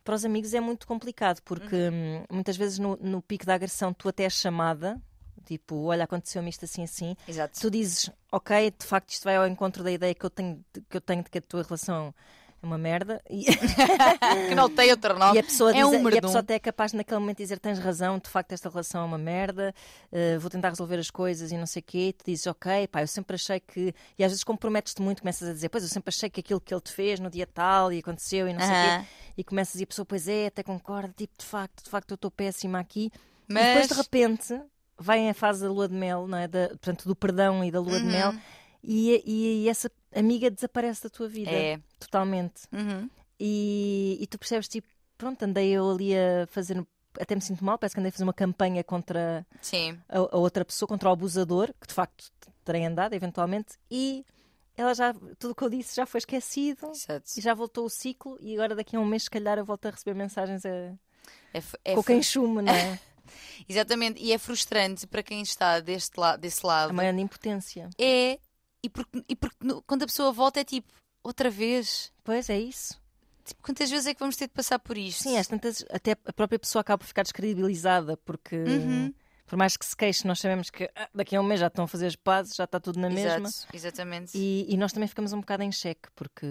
para os amigos é muito complicado, porque uhum. Hum, muitas vezes no, no, pico da agressão tu até és chamada Tipo, olha, aconteceu-me isto assim, assim. Exato. Tu dizes, ok, de facto isto vai ao encontro da ideia que eu tenho, que eu tenho de que a tua relação é uma merda. E, que não tem outro nome. e a pessoa, é diz, um e a pessoa até é capaz naquele momento de dizer tens razão, de facto esta relação é uma merda, eh, vou tentar resolver as coisas e não sei o quê. E tu dizes, ok, pá, eu sempre achei que. E às vezes comprometes-te muito, começas a dizer, pois eu sempre achei que aquilo que ele te fez no dia tal e aconteceu e não sei o quê. E começas e a pessoa, pois é, até concorda, tipo, de facto, de facto eu estou péssima aqui. E Mas depois de repente vem a fase da lua de mel, não é? Da, portanto, do perdão e da lua de Uhum. mel, e, e, e essa amiga desaparece da tua vida é. totalmente. Uhum. E, e tu percebes, tipo, pronto, andei eu ali a fazer. Até me sinto mal, parece que andei a fazer uma campanha contra a, a outra pessoa, contra o abusador, que de facto terei andado eventualmente, e ela já, tudo o que eu disse já foi esquecido. Exato. E já voltou o ciclo, e agora daqui a um mês, se calhar, eu volto a receber mensagens a... É, é com quem chume, não é? Exatamente. E é frustrante para quem está deste la desse A lado. maior impotência. É. E porque, e porque no- quando a pessoa volta é tipo, outra vez. Pois é isso. Tipo, quantas vezes é que vamos ter de passar por isto? Sim, às tantas, até a própria pessoa acaba por ficar descredibilizada, porque Uhum. Por mais que se queixe, nós sabemos que ah, daqui a um mês já estão a fazer as pazes, já está tudo na mesma. Exato, exatamente. E, e nós também ficamos um bocado em xeque, porque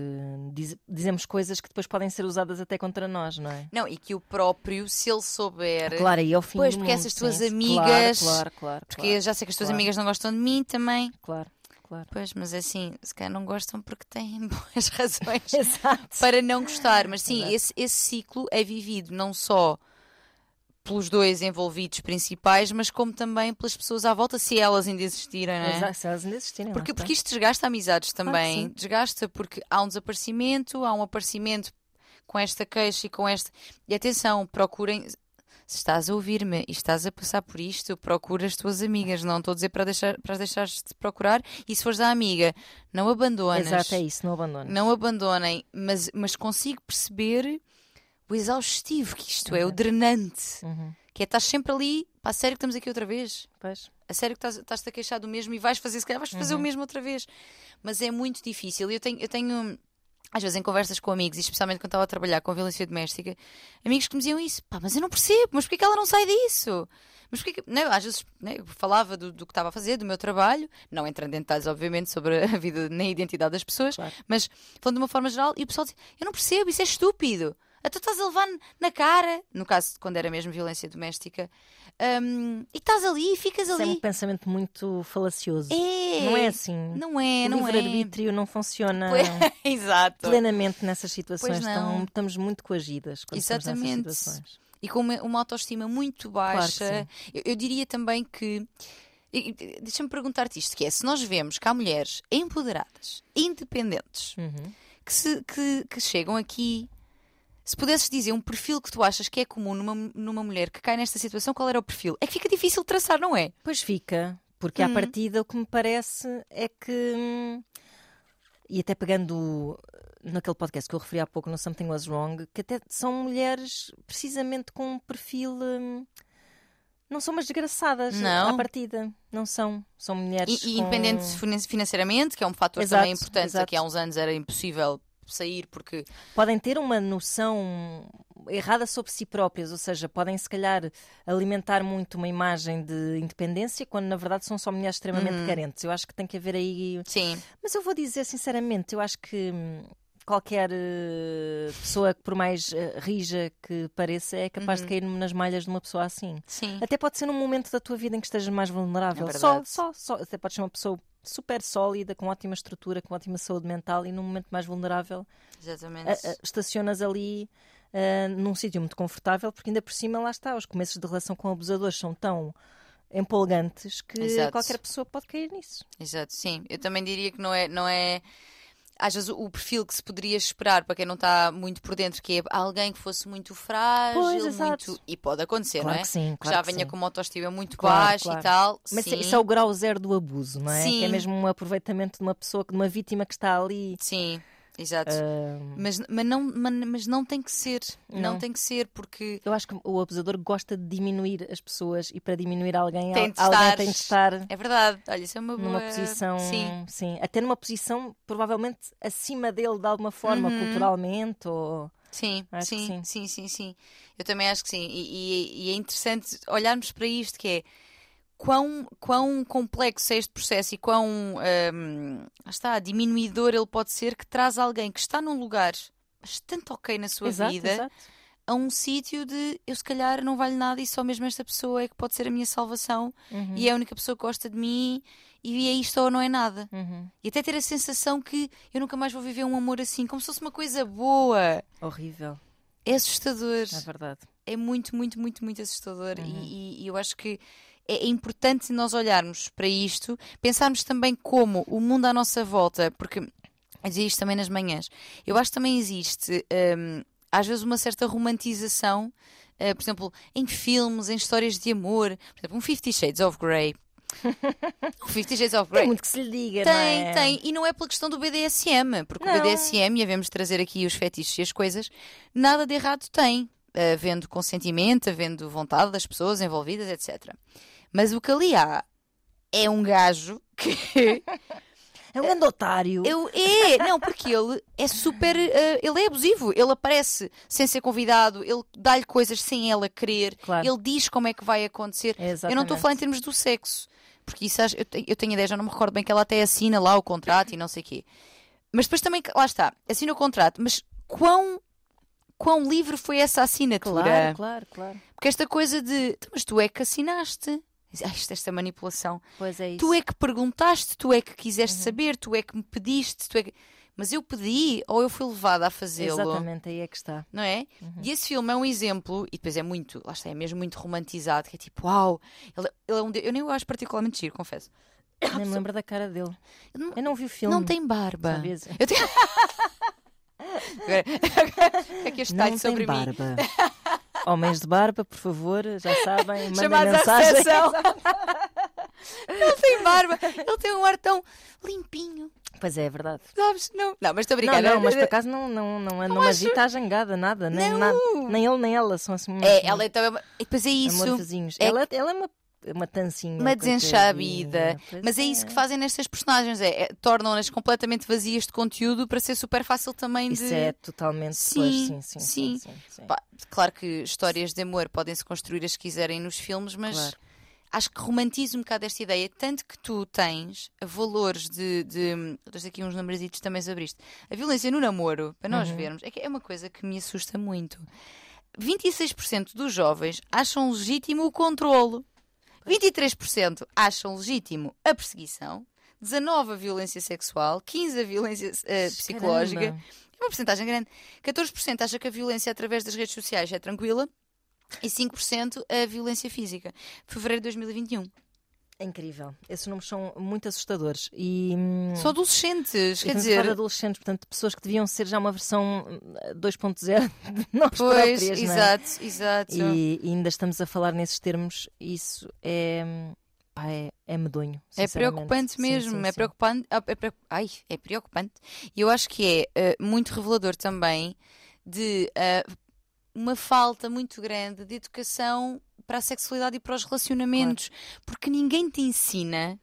diz- dizemos coisas que depois podem ser usadas até contra nós, não é? Não, e que o próprio, se ele souber. Claro, aí é o fim Pois, porque mundo, essas tuas sim. amigas- Claro, claro, claro. Porque claro, eu já sei que as tuas claro. amigas não gostam de mim também. Claro, claro. Pois, mas assim, se calhar não gostam porque têm boas razões para não gostar. Mas sim, esse, esse ciclo é vivido não só pelos dois envolvidos principais, mas como também pelas pessoas à volta, se elas ainda existirem, não é? Exato, se elas ainda existirem. Porque, porque isto desgasta amizades Claro também. sim. desgasta porque há um desaparecimento, há um aparecimento com esta queixa e com esta. E atenção, procurem. Se estás a ouvir-me e estás a passar por isto, procura as tuas amigas. Não estou a dizer para, deixar, para deixares de procurar. E se fores da amiga, não abandonas. Exato, é isso, não abandones. Não abandonem. Mas, mas consigo perceber o exaustivo que isto é, o Exato. drenante. Uhum. Que é estás sempre ali. Pá, sério que estamos aqui outra vez? Pois. A sério que estás- estás-te a queixar do mesmo e vais fazer, se calhar vais fazer Uhum. o mesmo outra vez. Mas é muito difícil. Eu tenho, eu tenho, às vezes, em conversas com amigos, e especialmente quando estava a trabalhar com violência doméstica, amigos que me diziam isso. Pá, mas eu não percebo, mas porquê que ela não sai disso? Mas porquê que... Não, às vezes né, eu falava do, do que estava a fazer, do meu trabalho, não entrando em detalhes, obviamente, sobre a vida nem a identidade das pessoas, Claro. mas falando de uma forma geral, e o pessoal dizia: Eu não percebo, isso é estúpido. Tu estás a levar na cara, no caso de quando era mesmo violência doméstica, hum, e estás ali e ficas Isso é ali. um pensamento muito falacioso. É. Não é assim. Não é, o não é. livre-arbítrio não funciona Exato. plenamente nessas situações. Estão- estamos muito coagidas quando estamos Exatamente. nessas situações. E com uma, uma autoestima muito Claro baixa, eu, eu diria também que. Deixa-me perguntar-te isto: que é se nós vemos que há mulheres empoderadas, independentes, Uhum. que, se- que- que chegam aqui. Se pudesses dizer um perfil que tu achas que é comum numa, numa mulher que cai nesta situação, qual era o perfil? É que fica difícil de traçar, não é? Pois fica, porque à Hum. partida o que me parece é que. hum, E até pegando naquele podcast que eu referi há pouco, no Something Was Wrong, que até são mulheres precisamente com um perfil. hum, Não são umas desgraçadas Não? à partida. Não são. São mulheres. E, e com- independentes finan- financeiramente, que é um fator Exato, também importante. exato. Aqui há uns anos era impossível sair porque podem ter uma noção errada sobre si próprias, ou seja, podem se calhar alimentar muito uma imagem de independência, quando na verdade são só mulheres extremamente Uhum. carentes. Eu acho que tem que haver aí. sim, Mas eu vou dizer sinceramente, eu acho que hum, qualquer eh, pessoa que por mais eh, rija que pareça é capaz Uhum. de cair nas malhas de uma pessoa assim. sim. Até pode ser num momento da tua vida em que estejas mais vulnerável. É só, só, só. Até podes ser uma pessoa super sólida, com ótima estrutura, com ótima saúde mental e num momento mais vulnerável a- a- estacionas ali ah, num sítio muito confortável, porque ainda por cima lá está, os começos de relação com abusadores são tão empolgantes que Exato. qualquer pessoa pode cair nisso. Exato, sim. Eu também diria que não é, não é. Às vezes o perfil que se poderia esperar para quem não está muito por dentro, que é alguém que fosse muito frágil, Pois, muito. E pode acontecer, Claro não é? que sim, Que claro já que venha sim. com uma autoestima muito Claro, baixa claro. e tal. Mas sim. isso é o grau zero do abuso, não é? Sim. Que é mesmo um aproveitamento de uma pessoa, de uma vítima que está ali. Sim, exato. Mas, mas, não, mas, não tem que ser. Não. Não. tem que ser, porque. eu acho que o abusador gosta de diminuir as pessoas e para diminuir alguém, Tem de alguém estar- tem de estar É verdade. Olha, isso é uma boa. numa posição, Sim. sim, até numa posição provavelmente acima dele de alguma forma, Uhum. culturalmente ou Sim, sim, sim. sim, sim, sim. Eu também acho que sim. E, e- e é interessante olharmos para isto, que é quão, quão complexo é este processo e quão lá está, diminuidor ele pode ser que traz alguém que está num lugar bastante ok na sua Exato, vida exato. a um sítio de eu se calhar não valho nada e só mesmo esta pessoa é que pode ser a minha salvação Uhum, e é a única pessoa que gosta de mim e é isto ou não é nada. uhum. E até ter a sensação que eu nunca mais vou viver um amor assim, como se fosse uma coisa boa. Horrível, É assustador. é verdade. É muito, muito, muito, muito assustador. Uhum. E, e- e eu acho que é é importante nós olharmos para isto, pensarmos também como o mundo à nossa volta, porque eu dizia isto também nas manhãs. Eu acho que também existe, hum, às vezes, uma certa romantização, eh, por exemplo, em filmes, em histórias de amor. Por exemplo, um Fifty Shades of Grey. um Fifty Shades of Tem Grey. muito que se lhe diga, não Tem, é? tem. E não é pela questão do BDSM, porque Não. o BDSM, e havemos trazer aqui os fetiches e as coisas, nada de errado tem. Havendo consentimento, havendo vontade das pessoas envolvidas, etc. Mas o que ali há é um gajo que. É um grande otário. Eu, é, não, porque ele é super. eh, ele é abusivo. Ele aparece sem ser convidado, ele dá-lhe coisas sem ela querer, Claro. ele diz como é que vai acontecer. É Eu não estou a falar em termos do sexo, porque isso eu, tenho, eu tenho ideia, já não me recordo bem que ela até assina lá o contrato e não sei o quê. Mas depois também, lá está, assina o contrato, mas quão, quão livre foi essa assinatura? Claro, claro, claro. Porque esta coisa de, "Então, mas tu é que assinaste. Isto- esta manipulação. Pois é isso. Tu é que perguntaste, tu é que Uhum. quiseste saber, tu é que me pediste, tu é que... Mas eu pedi ou eu fui levada a fazê-lo. Exatamente, aí é que está. Não é? Uhum. E esse filme é um exemplo, e depois é muito, lá está, é mesmo muito romantizado, que é tipo, uau, ele, ele é um eu nem o acho particularmente giro, confesso. Nem me lembro da cara dele. Eu não- Eu não vi o filme. Não tem barba. Eu tenho... Agora, é que este Não tem sobre mim? Homens de barba, por favor, já sabem, mandem mensagem. Ele tem barba, ele tem um ar tão limpinho, Pois é, é verdade. sabes? Não, não mas estou a Não, brincar. não, mas por acaso não, não, não, não, não acho- agita a jangada, nada. Nem, Não. nada. nem ele nem ela são assim É, ela é também. E depois é isso. É Ela, ela é uma, uma tancinha. Uma desenxabida. Mas é isso que fazem nestas personagens, é, é- tornam-nas completamente vazias de conteúdo para ser super fácil também de. Isso é totalmente Sim, sim, sim, sim, claro que histórias de amor podem-se construir as que quiserem nos filmes, mas acho que romantiza um bocado esta ideia, tanto que tu tens valores de. de trouxe aqui uns numerositos também sobre isto. A violência no namoro, para nós Uhum. vermos, é é uma coisa que me assusta muito. 26% dos jovens acham legítimo o controlo. 23% acham legítimo a perseguição. 19% a violência sexual, 15% a violência eh, psicológica. Caramba. É uma porcentagem grande. 14% acha que a violência através das redes sociais é tranquila e 5% a violência física. Fevereiro de 2021. É incrível. Esses números são muito assustadores. E, hum, São adolescentes, quer dizer. de adolescentes, portanto, pessoas que deviam ser já uma versão hum, 2.0 de nós Pois, próprias, não é? exato, exato. E, e ainda estamos a falar nesses termos. Isso é, pá, é, é medonho. É preocupante mesmo, sim, é sim. preocupante. ah, É pre- Ai, é preocupante. E eu acho que é eh, muito revelador também de ah, uma falta muito grande de educação para a sexualidade e para os relacionamentos, porque ninguém te ensina.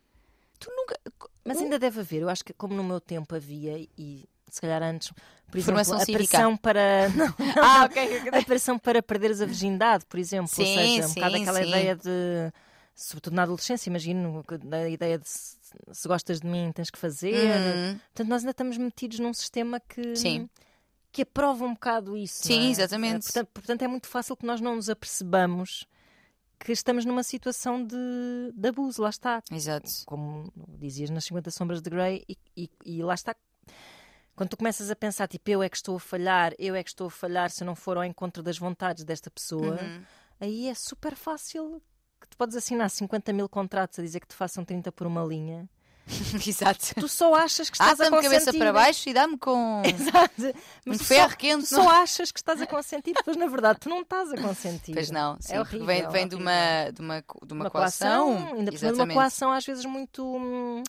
Tu nunca. Mas ainda deve haver, eu acho que como no meu tempo havia, e se calhar antes, por Formação exemplo, a cívica. pressão para. Não, Ah, ok. a pressão para perderes a virgindade, por exemplo. Ou Sim, seja, um sim, bocado aquela sim. ideia de. Sobretudo na adolescência, imagino, da ideia de se, se gostas de mim tens que fazer. Uhum. Portanto, nós ainda estamos metidos num sistema que. Sim. Que aprova um bocado isso. Sim, é? exatamente. Eh, Portanto, portanto, é muito fácil que nós não nos apercebamos que estamos numa situação de, de abuso, lá está Exato. como dizias nas 50 Sombras de Grey, e, e- e lá está. Quando tu começas a pensar, tipo, eu é que estou a falhar, eu é que estou a falhar se eu não for ao encontro das vontades desta pessoa, Uhum. aí é super fácil que tu podes assinar 50 mil contratos a dizer que te façam 30 por uma linha. Exato. Tu só achas que estás a consentir. cabeça para baixo e dá-me com Exato. Mas um ferro só, quente. tu só achas que estás a consentir, pois na verdade tu não estás a consentir. Pois não, sim, é horrível, vem, vem de, uma, de, uma, de uma, uma coação. coação, ainda por cima de uma coação às vezes muito hum,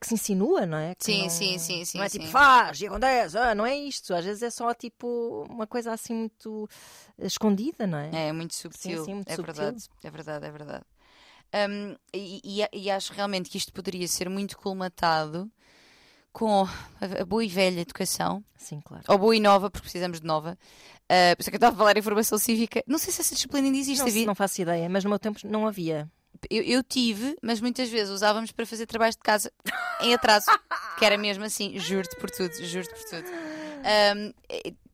que se insinua, não é? Que Sim, não, sim, sim, sim, Não é sim. tipo faz e acontece, ah, não é isto. Às vezes é só tipo uma coisa assim muito escondida, não é? É muito subtil. sim, muito é subtil. verdade, é verdade, é verdade. Um, e, e- e acho realmente que isto poderia ser muito colmatado com a, a boa e velha educação, Sim, claro. ou boa e nova, porque precisamos de nova. Uh, por isso é que eu estava a falar em formação cívica. Não sei se essa disciplina ainda existe. Não, havia- não faço ideia, mas no meu tempo não havia. Eu, eu tive, mas muitas vezes usávamos para fazer trabalhos de casa em atraso. que era mesmo assim, juro-te por tudo, juro-te por tudo. Um,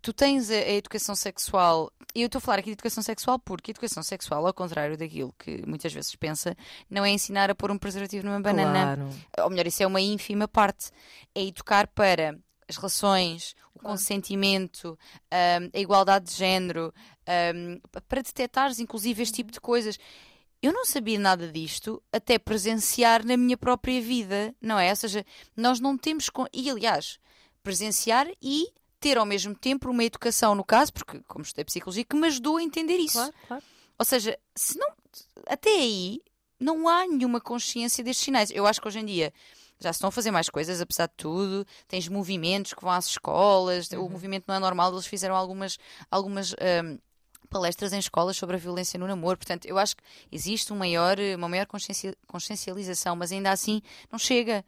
tu tens a, a educação sexual. E eu estou a falar aqui de educação sexual porque educação sexual, ao contrário daquilo que muitas vezes pensa, não é ensinar a pôr um preservativo numa banana. Claro. Ou melhor, isso é uma ínfima parte. É educar para as relações, o Claro. consentimento, um, a igualdade de género, um, para detectares inclusive este tipo de coisas. Eu não sabia nada disto até presenciar na minha própria vida, não é? Ou seja, nós não temos. con- E aliás, presenciar e ter ao mesmo tempo uma educação, no caso, porque, como estudei psicologia, que me ajudou a entender isso. Claro, claro. Ou seja, se não, até aí não há nenhuma consciência destes sinais. Eu acho que hoje em dia já se estão a fazer mais coisas, apesar de tudo. Tens movimentos que vão às escolas. O movimento não é normal, eles fizeram algumas, algumas hum, palestras em escolas sobre a violência no namoro. Portanto, eu acho que existe um maior, uma maior consciencia- consciencialização, mas ainda assim não chega.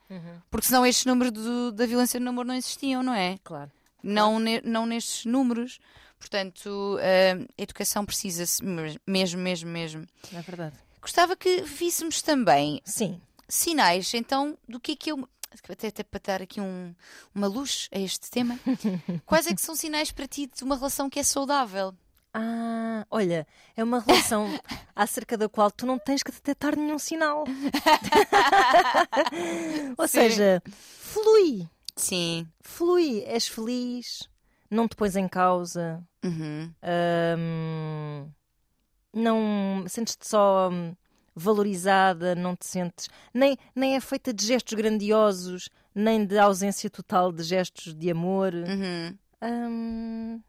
Porque senão estes números do- da violência no namoro não existiam, não é? Claro. Não, ne- não nestes números. Portanto, a educação precisa-se mes- mesmo, mesmo, mesmo. É verdade. Gostava que víssemos também Sim. sinais, então, do que é que eu. Até, até para dar aqui um- uma luz a este tema. Quais é que são sinais para ti de uma relação que é saudável? Ah, olha, é uma relação acerca da qual tu não tens que detectar nenhum sinal. Ou Sim. seja, flui, Sim. flui, és feliz, não te pões em causa, Uhum. hum, não sentes-te só hum, valorizada, não te sentes, nem, nem é feita de gestos grandiosos, nem de ausência total de gestos de amor. Uhum. Hum,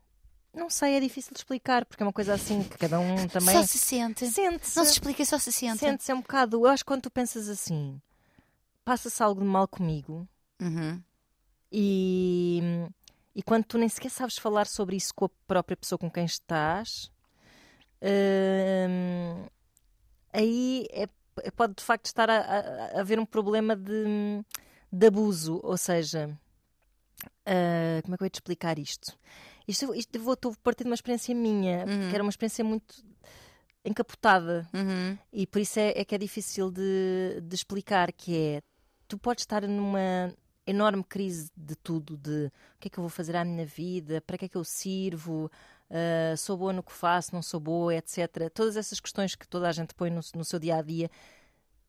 não sei, é difícil de explicar, porque é uma coisa assim que cada um também Só se sente. sente-se. Não se explica, só se sente. Sente-se é um bocado. Eu acho que quando tu pensas assim, passa-se algo de mal comigo Uhum. E, e quando tu nem sequer sabes falar sobre isso com a própria pessoa com quem estás, hum, aí é- é- pode de facto estar a, a- a haver um problema de, de abuso. Ou seja, ah, como é que eu ia te explicar isto? Isto, isto eu vou, estou a partir de uma experiência minha, Uhum. que era uma experiência muito encapotada. Uhum. E por isso é, é que é difícil de, de explicar, que é, tu podes estar numa enorme crise de tudo, de o que é que eu vou fazer à minha vida, para que é que eu sirvo, ah, sou boa no que faço, não sou boa, etc. Todas essas questões que toda a gente põe no, no seu dia-a-dia.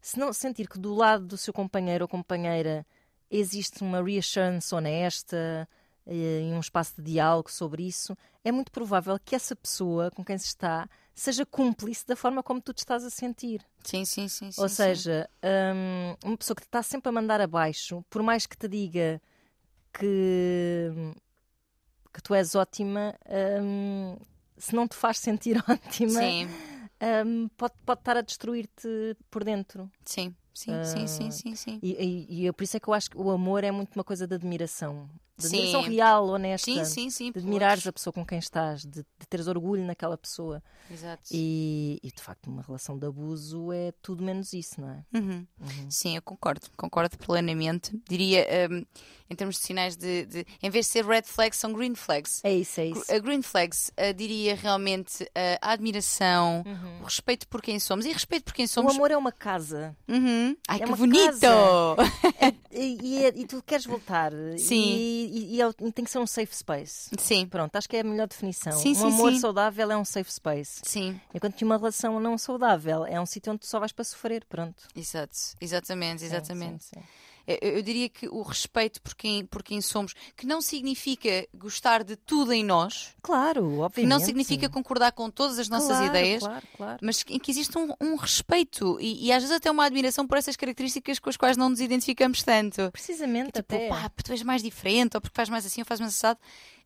Se não sentir que do lado do seu companheiro ou companheira existe uma reassurance honesta eh, e um espaço de diálogo sobre isso, é muito provável que essa pessoa com quem se está seja cúmplice da forma como tu te estás a sentir. Sim, sim, sim. sim Ou sim. seja, hum, uma pessoa que te está sempre a mandar abaixo, por mais que te diga que, que tu és ótima, hum, se não te faz sentir ótima, Sim, hum, pode, pode estar a destruir-te por dentro. sim, sim, sim, sim, sim, sim. E, e, e por isso é que eu acho que o amor é muito uma coisa de admiração. De Sim. admiração real, honesta. Sim, sim, sim. De admirares a pessoa com quem estás, de, de teres orgulho naquela pessoa. Exato. E, e, de facto, uma relação de abuso é tudo menos isso, não é? Uhum. Sim, eu concordo, concordo plenamente. Diria, um, em termos de sinais de, de- Em vez de ser red flags, são green flags. É isso, é isso. A green flags, uh, diria realmente uh, a admiração, Uhum. o respeito por quem somos e respeito por quem O somos. amor é uma casa Uhum. Ai, é que uma bonito! casa. e, e, é- e tu queres voltar. Sim. E, e- e é tem que ser um safe space. Sim, Pronto, acho que é a melhor definição. Sim, um sim, amor sim. saudável é um safe space. sim, Enquanto que uma relação não saudável é um sítio onde tu só vais para sofrer. Pronto. exato, exatamente, Sim, exatamente. sim, sim. Eu, eu diria que o respeito por quem, por quem somos, que não significa gostar de tudo em nós, Claro, que obviamente. não significa concordar com todas as nossas Claro, ideias, Claro, claro. mas em que existe um, um respeito e, e às vezes até uma admiração por essas características com as quais não nos identificamos tanto. Precisamente, Tipo, até. pá, porque tu és mais diferente, ou porque faz mais assim, ou faz mais assado.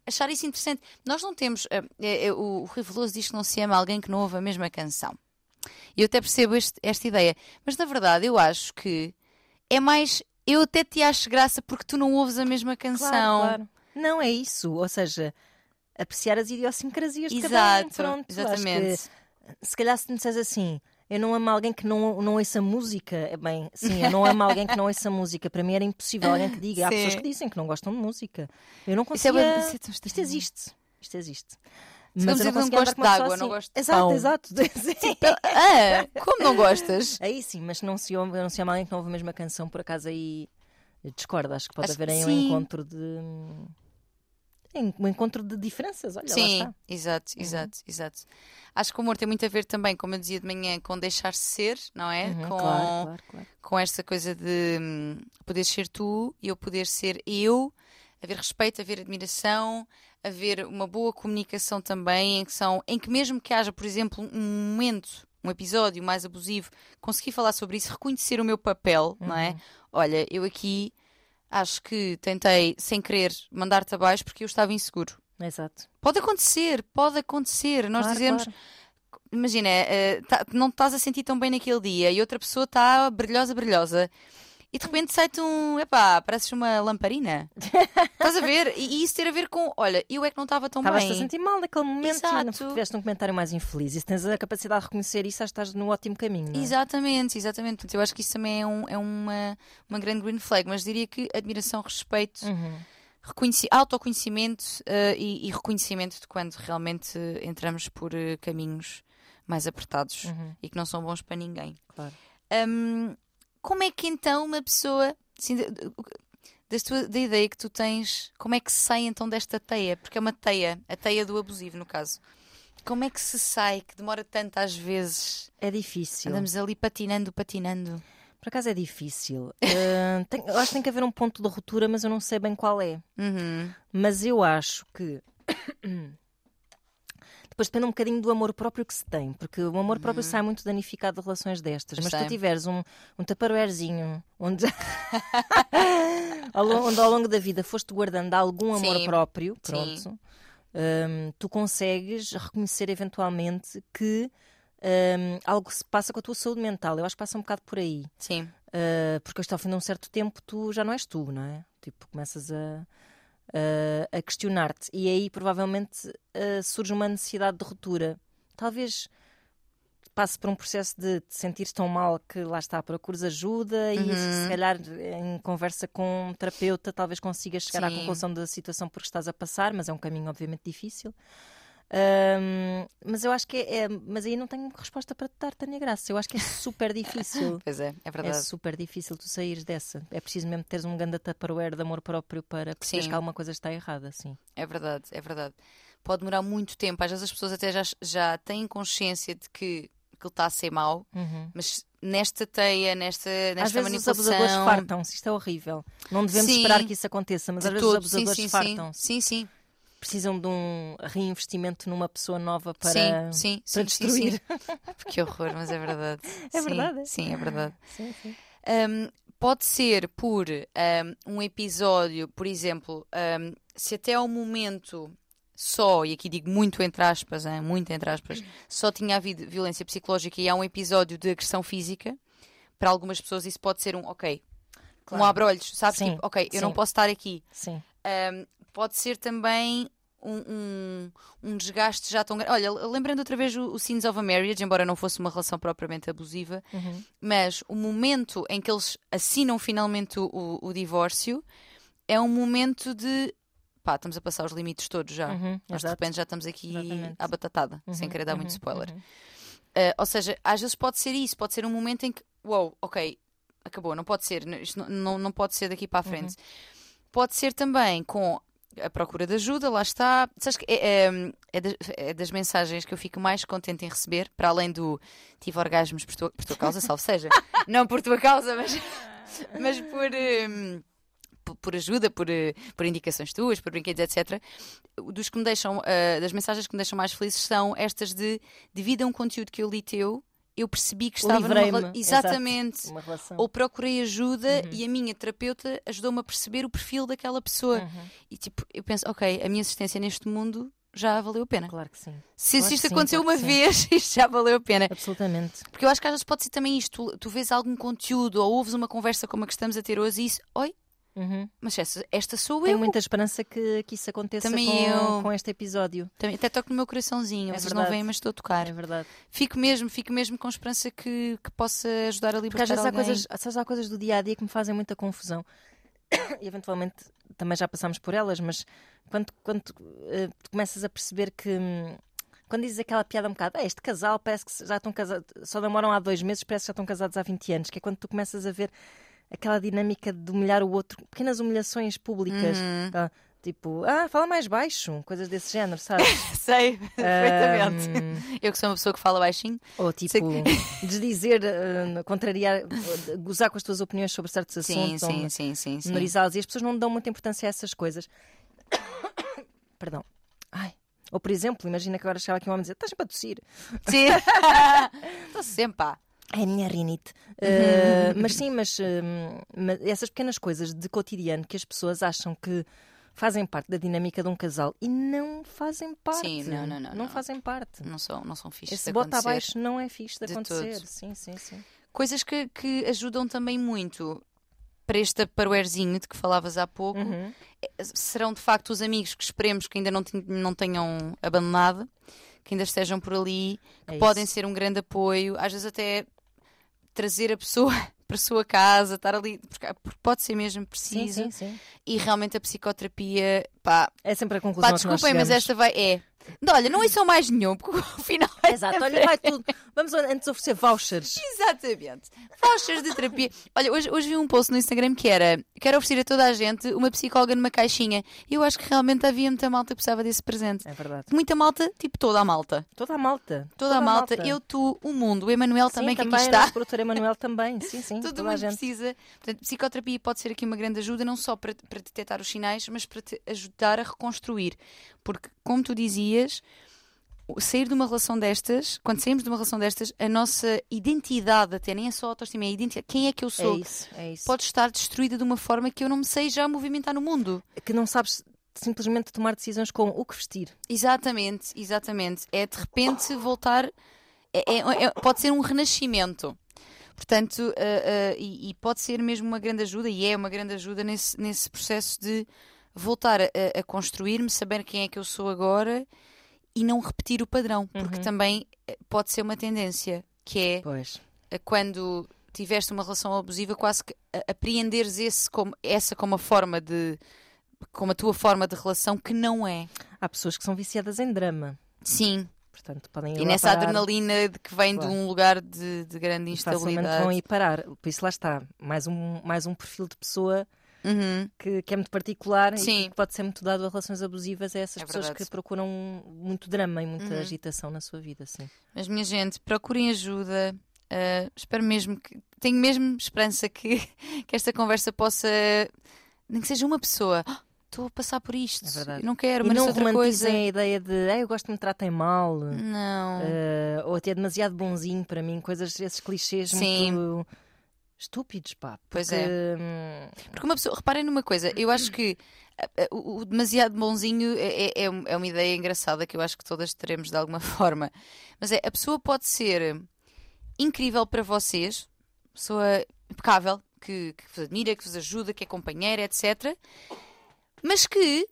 Achar isso interessante. Nós não temos. eh, eh, o, o Rui Veloso diz que não se ama alguém que não ouve a mesma canção. E eu até percebo este- esta ideia. Mas na verdade, eu acho que é mais. Eu até te acho graça porque tu não ouves a mesma canção. Claro, claro. Não é isso. Ou seja, apreciar as idiosincrasias de cada um. Exato, Pronto, exatamente. que, se calhar se me disseres assim, eu não amo alguém que não, não ouça música, é bem, sim, eu não amo alguém que não ouça música. Para mim era impossível alguém que diga. Há Sim. pessoas que dizem que não gostam de música. Eu não Isso é consigo. isso é Isto existe. Isto existe. Se dizer que não andar gosto de água, não assim. gosto de Exato, pão. exato. Sim. Ah, como não gostas? Aí sim, mas não se, ouve, não se ama alguém que não ouve a mesma canção, por acaso aí discordo. Acho que pode Acho haver aí um encontro de. um encontro de diferenças. Olha, Sim, lá está. exato, Uhum. exato, exato. Acho que o humor tem muito a ver também, como eu dizia de manhã, com deixar-se ser, não é? Uhum, com, claro, claro, claro. com esta coisa de hum, poder ser tu e eu poder ser eu, haver respeito, haver admiração, haver uma boa comunicação também, em que, são, em que mesmo que haja, por exemplo, um momento, um episódio mais abusivo, conseguir falar sobre isso, reconhecer o meu papel, não é? Uhum. Olha, eu aqui acho que tentei, sem querer, mandar-te abaixo porque eu estava inseguro. Exato. Pode acontecer, pode acontecer. Nós Claro, dizemos, claro. imagina, eh, tá- não estás a sentir tão bem naquele dia e outra pessoa está brilhosa, brilhosa. E de repente sai-te um, epá, pareces uma lamparina. Estás a ver? E, e isso ter a ver com, olha, eu é que não estava tão Estavas-te a bem. sentir mal naquele momento e não Exato. tiveste um comentário mais infeliz. E se tens a capacidade de reconhecer isso, estás no ótimo caminho. É? Exatamente, exatamente. Portanto, eu acho que isso também é, um- é uma, uma grande green flag, mas diria que admiração, respeito, Uhum. autoconhecimento eh, e, e reconhecimento de quando realmente entramos por eh, caminhos mais apertados Uhum. e que não são bons para ninguém. Claro. Hum, como é que então uma pessoa, assim, das tua- da ideia que tu tens, como é que se sai então desta teia? Porque é uma teia, a teia do abusivo, no caso. Como é que se sai, que demora tanto às vezes? É difícil. Andamos ali patinando, patinando. Por acaso é difícil. Ah, tem- eu acho que tem que haver um ponto de ruptura, mas eu não sei bem qual é. Uhum. Mas eu acho que. Depois depende um bocadinho do amor próprio que se tem, porque o amor próprio sai muito danificado de relações destas. Mas se tu tiveres um, um taparoeirzinho onde, ao, lon- onde ao longo da vida foste guardando algum amor Sim. próprio, pronto, hum, tu consegues reconhecer eventualmente que hum, algo se passa com a tua saúde mental. Eu acho que passa um bocado por aí. Sim, Uh, porque ao fim de um certo tempo tu já não és tu, não é? Tipo, começas a, a, a questionar-te e aí provavelmente uh, surge uma necessidade de ruptura. Talvez passe por um processo de te sentir tão mal que lá está, procures ajuda e Uhum. se calhar em conversa com um terapeuta talvez consigas chegar à Sim. conclusão da situação porque estás a passar, mas é um caminho obviamente difícil. Ahm, mas eu acho que é, é- Mas aí não tenho resposta para te dar, Tânia Graça. Eu acho que é super difícil. pois é, é É verdade. super difícil tu saíres dessa. É preciso mesmo teres um grande tupperware de amor próprio para perceberes que alguma coisa está errada, sim. É verdade, é verdade. Pode demorar muito tempo. Às vezes as pessoas até já, já têm consciência de que aquilo está a ser mau, mas nesta teia, nesta, nesta Às vezes os manipulação. abusadores fartam-se, isto é horrível. Não devemos Sim. esperar que isso aconteça, mas às vezes todo. os abusadores sim, sim. fartam-se. sim, sim. Precisam de um reinvestimento numa pessoa nova para, sim, sim, para sim, destruir. Que horror, mas é verdade. É verdade, é. Sim, é verdade. Sim, sim. Um, pode ser por um, um episódio, por exemplo, um, se até ao momento só, e aqui digo muito entre aspas, hein, muito entre aspas, só tinha havido violência psicológica e há um episódio de agressão física, para algumas pessoas isso pode ser um, ok, Claro. um abre-olhos, sabes? Sim, Tipo, ok, eu não posso estar aqui. Sim. Um, pode ser também um, um, um desgaste já tão grande. Olha, lembrando outra vez o, o Scenes of a Marriage, embora não fosse uma relação propriamente abusiva, Uhum. mas o momento em que eles assinam finalmente o, o- divórcio é um momento de pá, estamos a passar os limites todos já. Uhum, Nós de exato. repente já estamos aqui Exatamente. à batatada, sem Uhum, querer dar muito uhum, spoiler. uhum. Uh, ou seja, às vezes pode ser isso, pode ser um momento em que, uou, ok, acabou, não pode ser, isto não, não, não pode ser daqui para a frente. Pode ser também com a procura de ajuda, lá está. Sabes que é, é- é das, é das mensagens que eu fico mais contente em receber, para além do tive orgasmos por tua, por tua causa, salvo seja. não por tua causa, mas, mas por. hum, por- por ajuda, por, por indicações tuas, por brinquedos, etc. Dos que me deixam, eh, das mensagens que me deixam mais felizes são estas de devido a um conteúdo que eu li teu, eu percebi que estava numa Exatamente. Uma relação. Ou procurei ajuda Uhum. e a minha terapeuta ajudou-me a perceber o perfil daquela pessoa. Uhum. E tipo, eu penso, ok, a minha existência neste mundo já valeu a pena. Claro que sim. Se, Claro isto sim, aconteceu claro uma vez, isto já valeu a pena. Absolutamente. Porque eu acho que às vezes pode ser também isto. Tu, tu vês algum conteúdo ou ouves uma conversa como a que estamos a ter hoje e isso, oi, Uhum. mas esta, esta sou Tenho eu. muita esperança que, que isso aconteça Também com, eu. com este episódio. Também, até toco no meu coraçãozinho. É Vocês não veem, mas estou a tocar. É verdade. Fico mesmo, fico mesmo com esperança que, que possa ajudar a Porque libertar às vezes há coisas, às vezes há coisas do dia a dia que me fazem muita confusão. E eventualmente também já passámos por elas, mas quando, quando tu começas a perceber que. hum, Quando dizes aquela piada um bocado, "Ah, este casal parece que já estão casados, só namoram há dois meses, parece que já estão casados há 20 anos, que é quando tu começas a ver aquela dinâmica de humilhar o outro, pequenas humilhações públicas. Uhum. Aquela, Tipo, ah, fala mais baixo, coisas desse género, sabes? Sei, perfeitamente. Ahm, Eu que sou uma pessoa que fala baixinho. ou tipo, desdizer, ah, contrariar, gozar com as tuas opiniões sobre certos Sim, assuntos, sim, sim, sim, sim. menorizá-los, e as pessoas não dão muita importância a essas coisas. Perdão. Ai. Ou, por exemplo, imagina que agora chegava aqui um homem e dizia: estás sempre a tossir. Sim. Estou sempre, pá. É a minha rinite. Uh, mas sim, mas, hum, mas essas pequenas coisas de cotidiano que as pessoas acham que fazem parte da dinâmica de um casal e não fazem parte. Sim, não, não, não, não. fazem parte. Não são, não são fixes Esse de bota acontecer. abaixo não é fixe de, de acontecer. Sim, sim, sim. Coisas que, que ajudam também muito para este paroerzinho de que falavas há pouco. Uhum. serão de facto os amigos que esperemos que ainda não, não tenham abandonado, que ainda estejam por ali, que É podem ser um grande apoio, às vezes até trazer a pessoa para a sua casa, estar ali, porque pode ser mesmo Sim, preciso. sim, sim. E realmente a psicoterapia, pá, É sempre a conclusão pá a que nós desculpem, mas esta vai. É. Não, olha, não ouçam mais nenhum, porque o final é Exato, olha, vai tudo. Vamos antes oferecer vouchers. Exatamente. Vouchers de terapia. Olha, hoje, hoje vi um post no Instagram que era quero oferecer a toda a gente uma psicóloga numa caixinha. E eu acho que realmente havia muita malta que precisava desse presente. É verdade. Muita malta, tipo toda a malta. Toda a malta. Toda, a malta. Eu, tu, o mundo, o Emanuel Sim, também, que também aqui o está. nosso produtor Emanuel também. Sim, sim. Todo toda a mundo gente. precisa. Portanto, psicoterapia pode ser aqui uma grande ajuda, não só para, para detectar os sinais, mas para te ajudar a reconstruir. Porque, como tu dizias, sair de uma relação destas, quando saímos de uma relação destas, a nossa identidade, até nem é só autoestima, é a identidade. Quem é que eu É sou? isso, é isso. Pode estar destruída de uma forma que eu não me sei já movimentar no mundo. Que não sabes simplesmente tomar decisões como o que vestir. Exatamente, exatamente. É de repente voltar. é- é- é- pode ser um renascimento. Portanto, ah, ah, e, e pode ser mesmo uma grande ajuda, e é uma grande ajuda nesse, nesse processo de voltar a, a construir-me, saber quem é que eu sou agora e não repetir o padrão, porque Uhum. também eh, pode ser uma tendência, que é Pois. quando tiveste uma relação abusiva, quase que a- apreenderes esse como, essa como a forma de. como a tua forma de relação, que não é. Há pessoas que são viciadas em drama. Sim, Portanto, podem e nessa parar adrenalina de que vem Claro. de um lugar de, de grande e facilmente instabilidade. vão ir parar. Por isso lá está. Mais um, mais um perfil de pessoa Uhum. que, que é muito particular Sim. e que pode ser muito dado a relações abusivas a essas É pessoas verdade. que procuram muito drama e muita Uhum. agitação na sua vida, sim. Mas, minha gente, procurem ajuda. Ah, espero mesmo que. Tenho mesmo esperança que, que esta conversa possa. Nem que seja uma pessoa. "Ah, Estou a passar por isto. É verdade. Não quero, e mas não outra coisa. a ideia de ah, eu gosto de me tratem mal. Não. eh, ou até demasiado bonzinho para mim, coisas, esses clichês Sim. muito estúpidos, pá. Pois porque, é. hum, Porque uma pessoa, reparem numa coisa, eu acho que o, demasiado bonzinho é, é, é é uma ideia engraçada que eu acho que todas teremos de alguma forma. Mas é, a pessoa pode ser incrível para vocês, pessoa impecável, que, que vos admira, que vos ajuda, que é companheira, etc. Mas que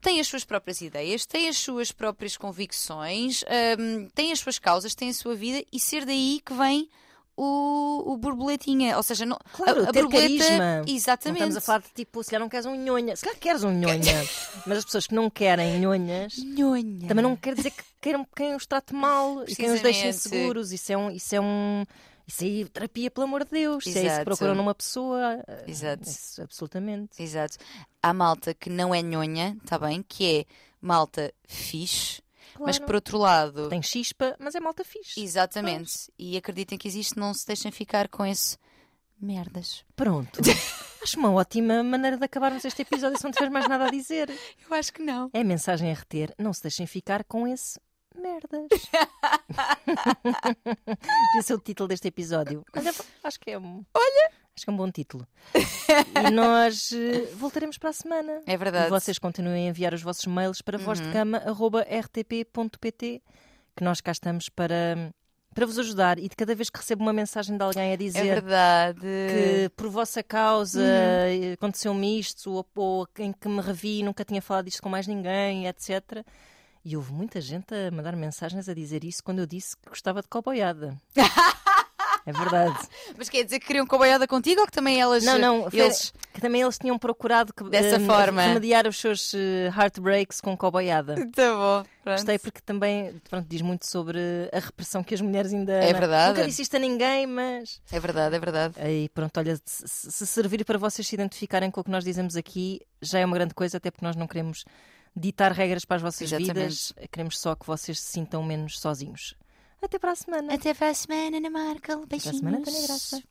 tem as suas próprias ideias, tem as suas próprias convicções, hum, tem as suas causas, tem a sua vida e ser daí que vem o, o borboletinha. Ou seja, não, Claro, a, a ter borboleta. carisma. Não Exatamente. estamos a falar de tipo, se calhar não queres um nhonha. Se calhar queres um nhonha. mas as pessoas que não querem nhonhas Nhonha. também não quer dizer que queiram quem os trate mal e quem os deixe inseguros. Isso é um. Isso é um isso aí, terapia, pelo amor de Deus. Se é isso que Exato. procuram numa pessoa. eh, Exato. isso, absolutamente. Exato. Há malta que não é nhonha, está bem? Que é malta fixe, mas que Claro. por outro lado. Tem chispa, mas é malta fixe. Exatamente. E acreditem que existe, não se deixem ficar com esse merdas. Pronto. Acho uma ótima maneira de acabarmos este episódio se não tiveres mais nada a dizer. Eu acho que não. É a mensagem a reter. Não se deixem ficar com esse merdas. Podia ser o título deste episódio. Olha, acho que é um. Olha! Acho que é um bom título. E nós eh, voltaremos para a semana. É verdade. E vocês continuem a enviar os vossos mails para vozdecama.rtp.pt que nós cá estamos para, para vos ajudar. E de cada vez que recebo uma mensagem de alguém a É dizer verdade. que por vossa causa Uhum. aconteceu-me isto, ou, ou em que me revi e nunca tinha falado disto com mais ninguém, etc. E houve muita gente a mandar mensagens a dizer isso quando eu disse que gostava de coboiada. É verdade. Mas quer dizer que queriam coboiada contigo ou que também elas. Não, não, eles... que também eles tinham procurado que, Dessa eh, forma. remediar os seus eh, heartbreaks com coboiada. Tá bom. Pronto. Gostei porque também pronto, diz muito sobre a repressão que as mulheres ainda. É verdade. Nunca disse isto a ninguém, mas. É verdade, é verdade. Aí pronto, olha, se servir para vocês se identificarem com o que nós dizemos aqui, já é uma grande coisa, até porque nós não queremos ditar regras para as vossas Exatamente. vidas, queremos só que vocês se sintam menos sozinhos. Até para a semana. Até para a semana, Ana Markel. Até para a Beijinhos. semana, Tânia Graça.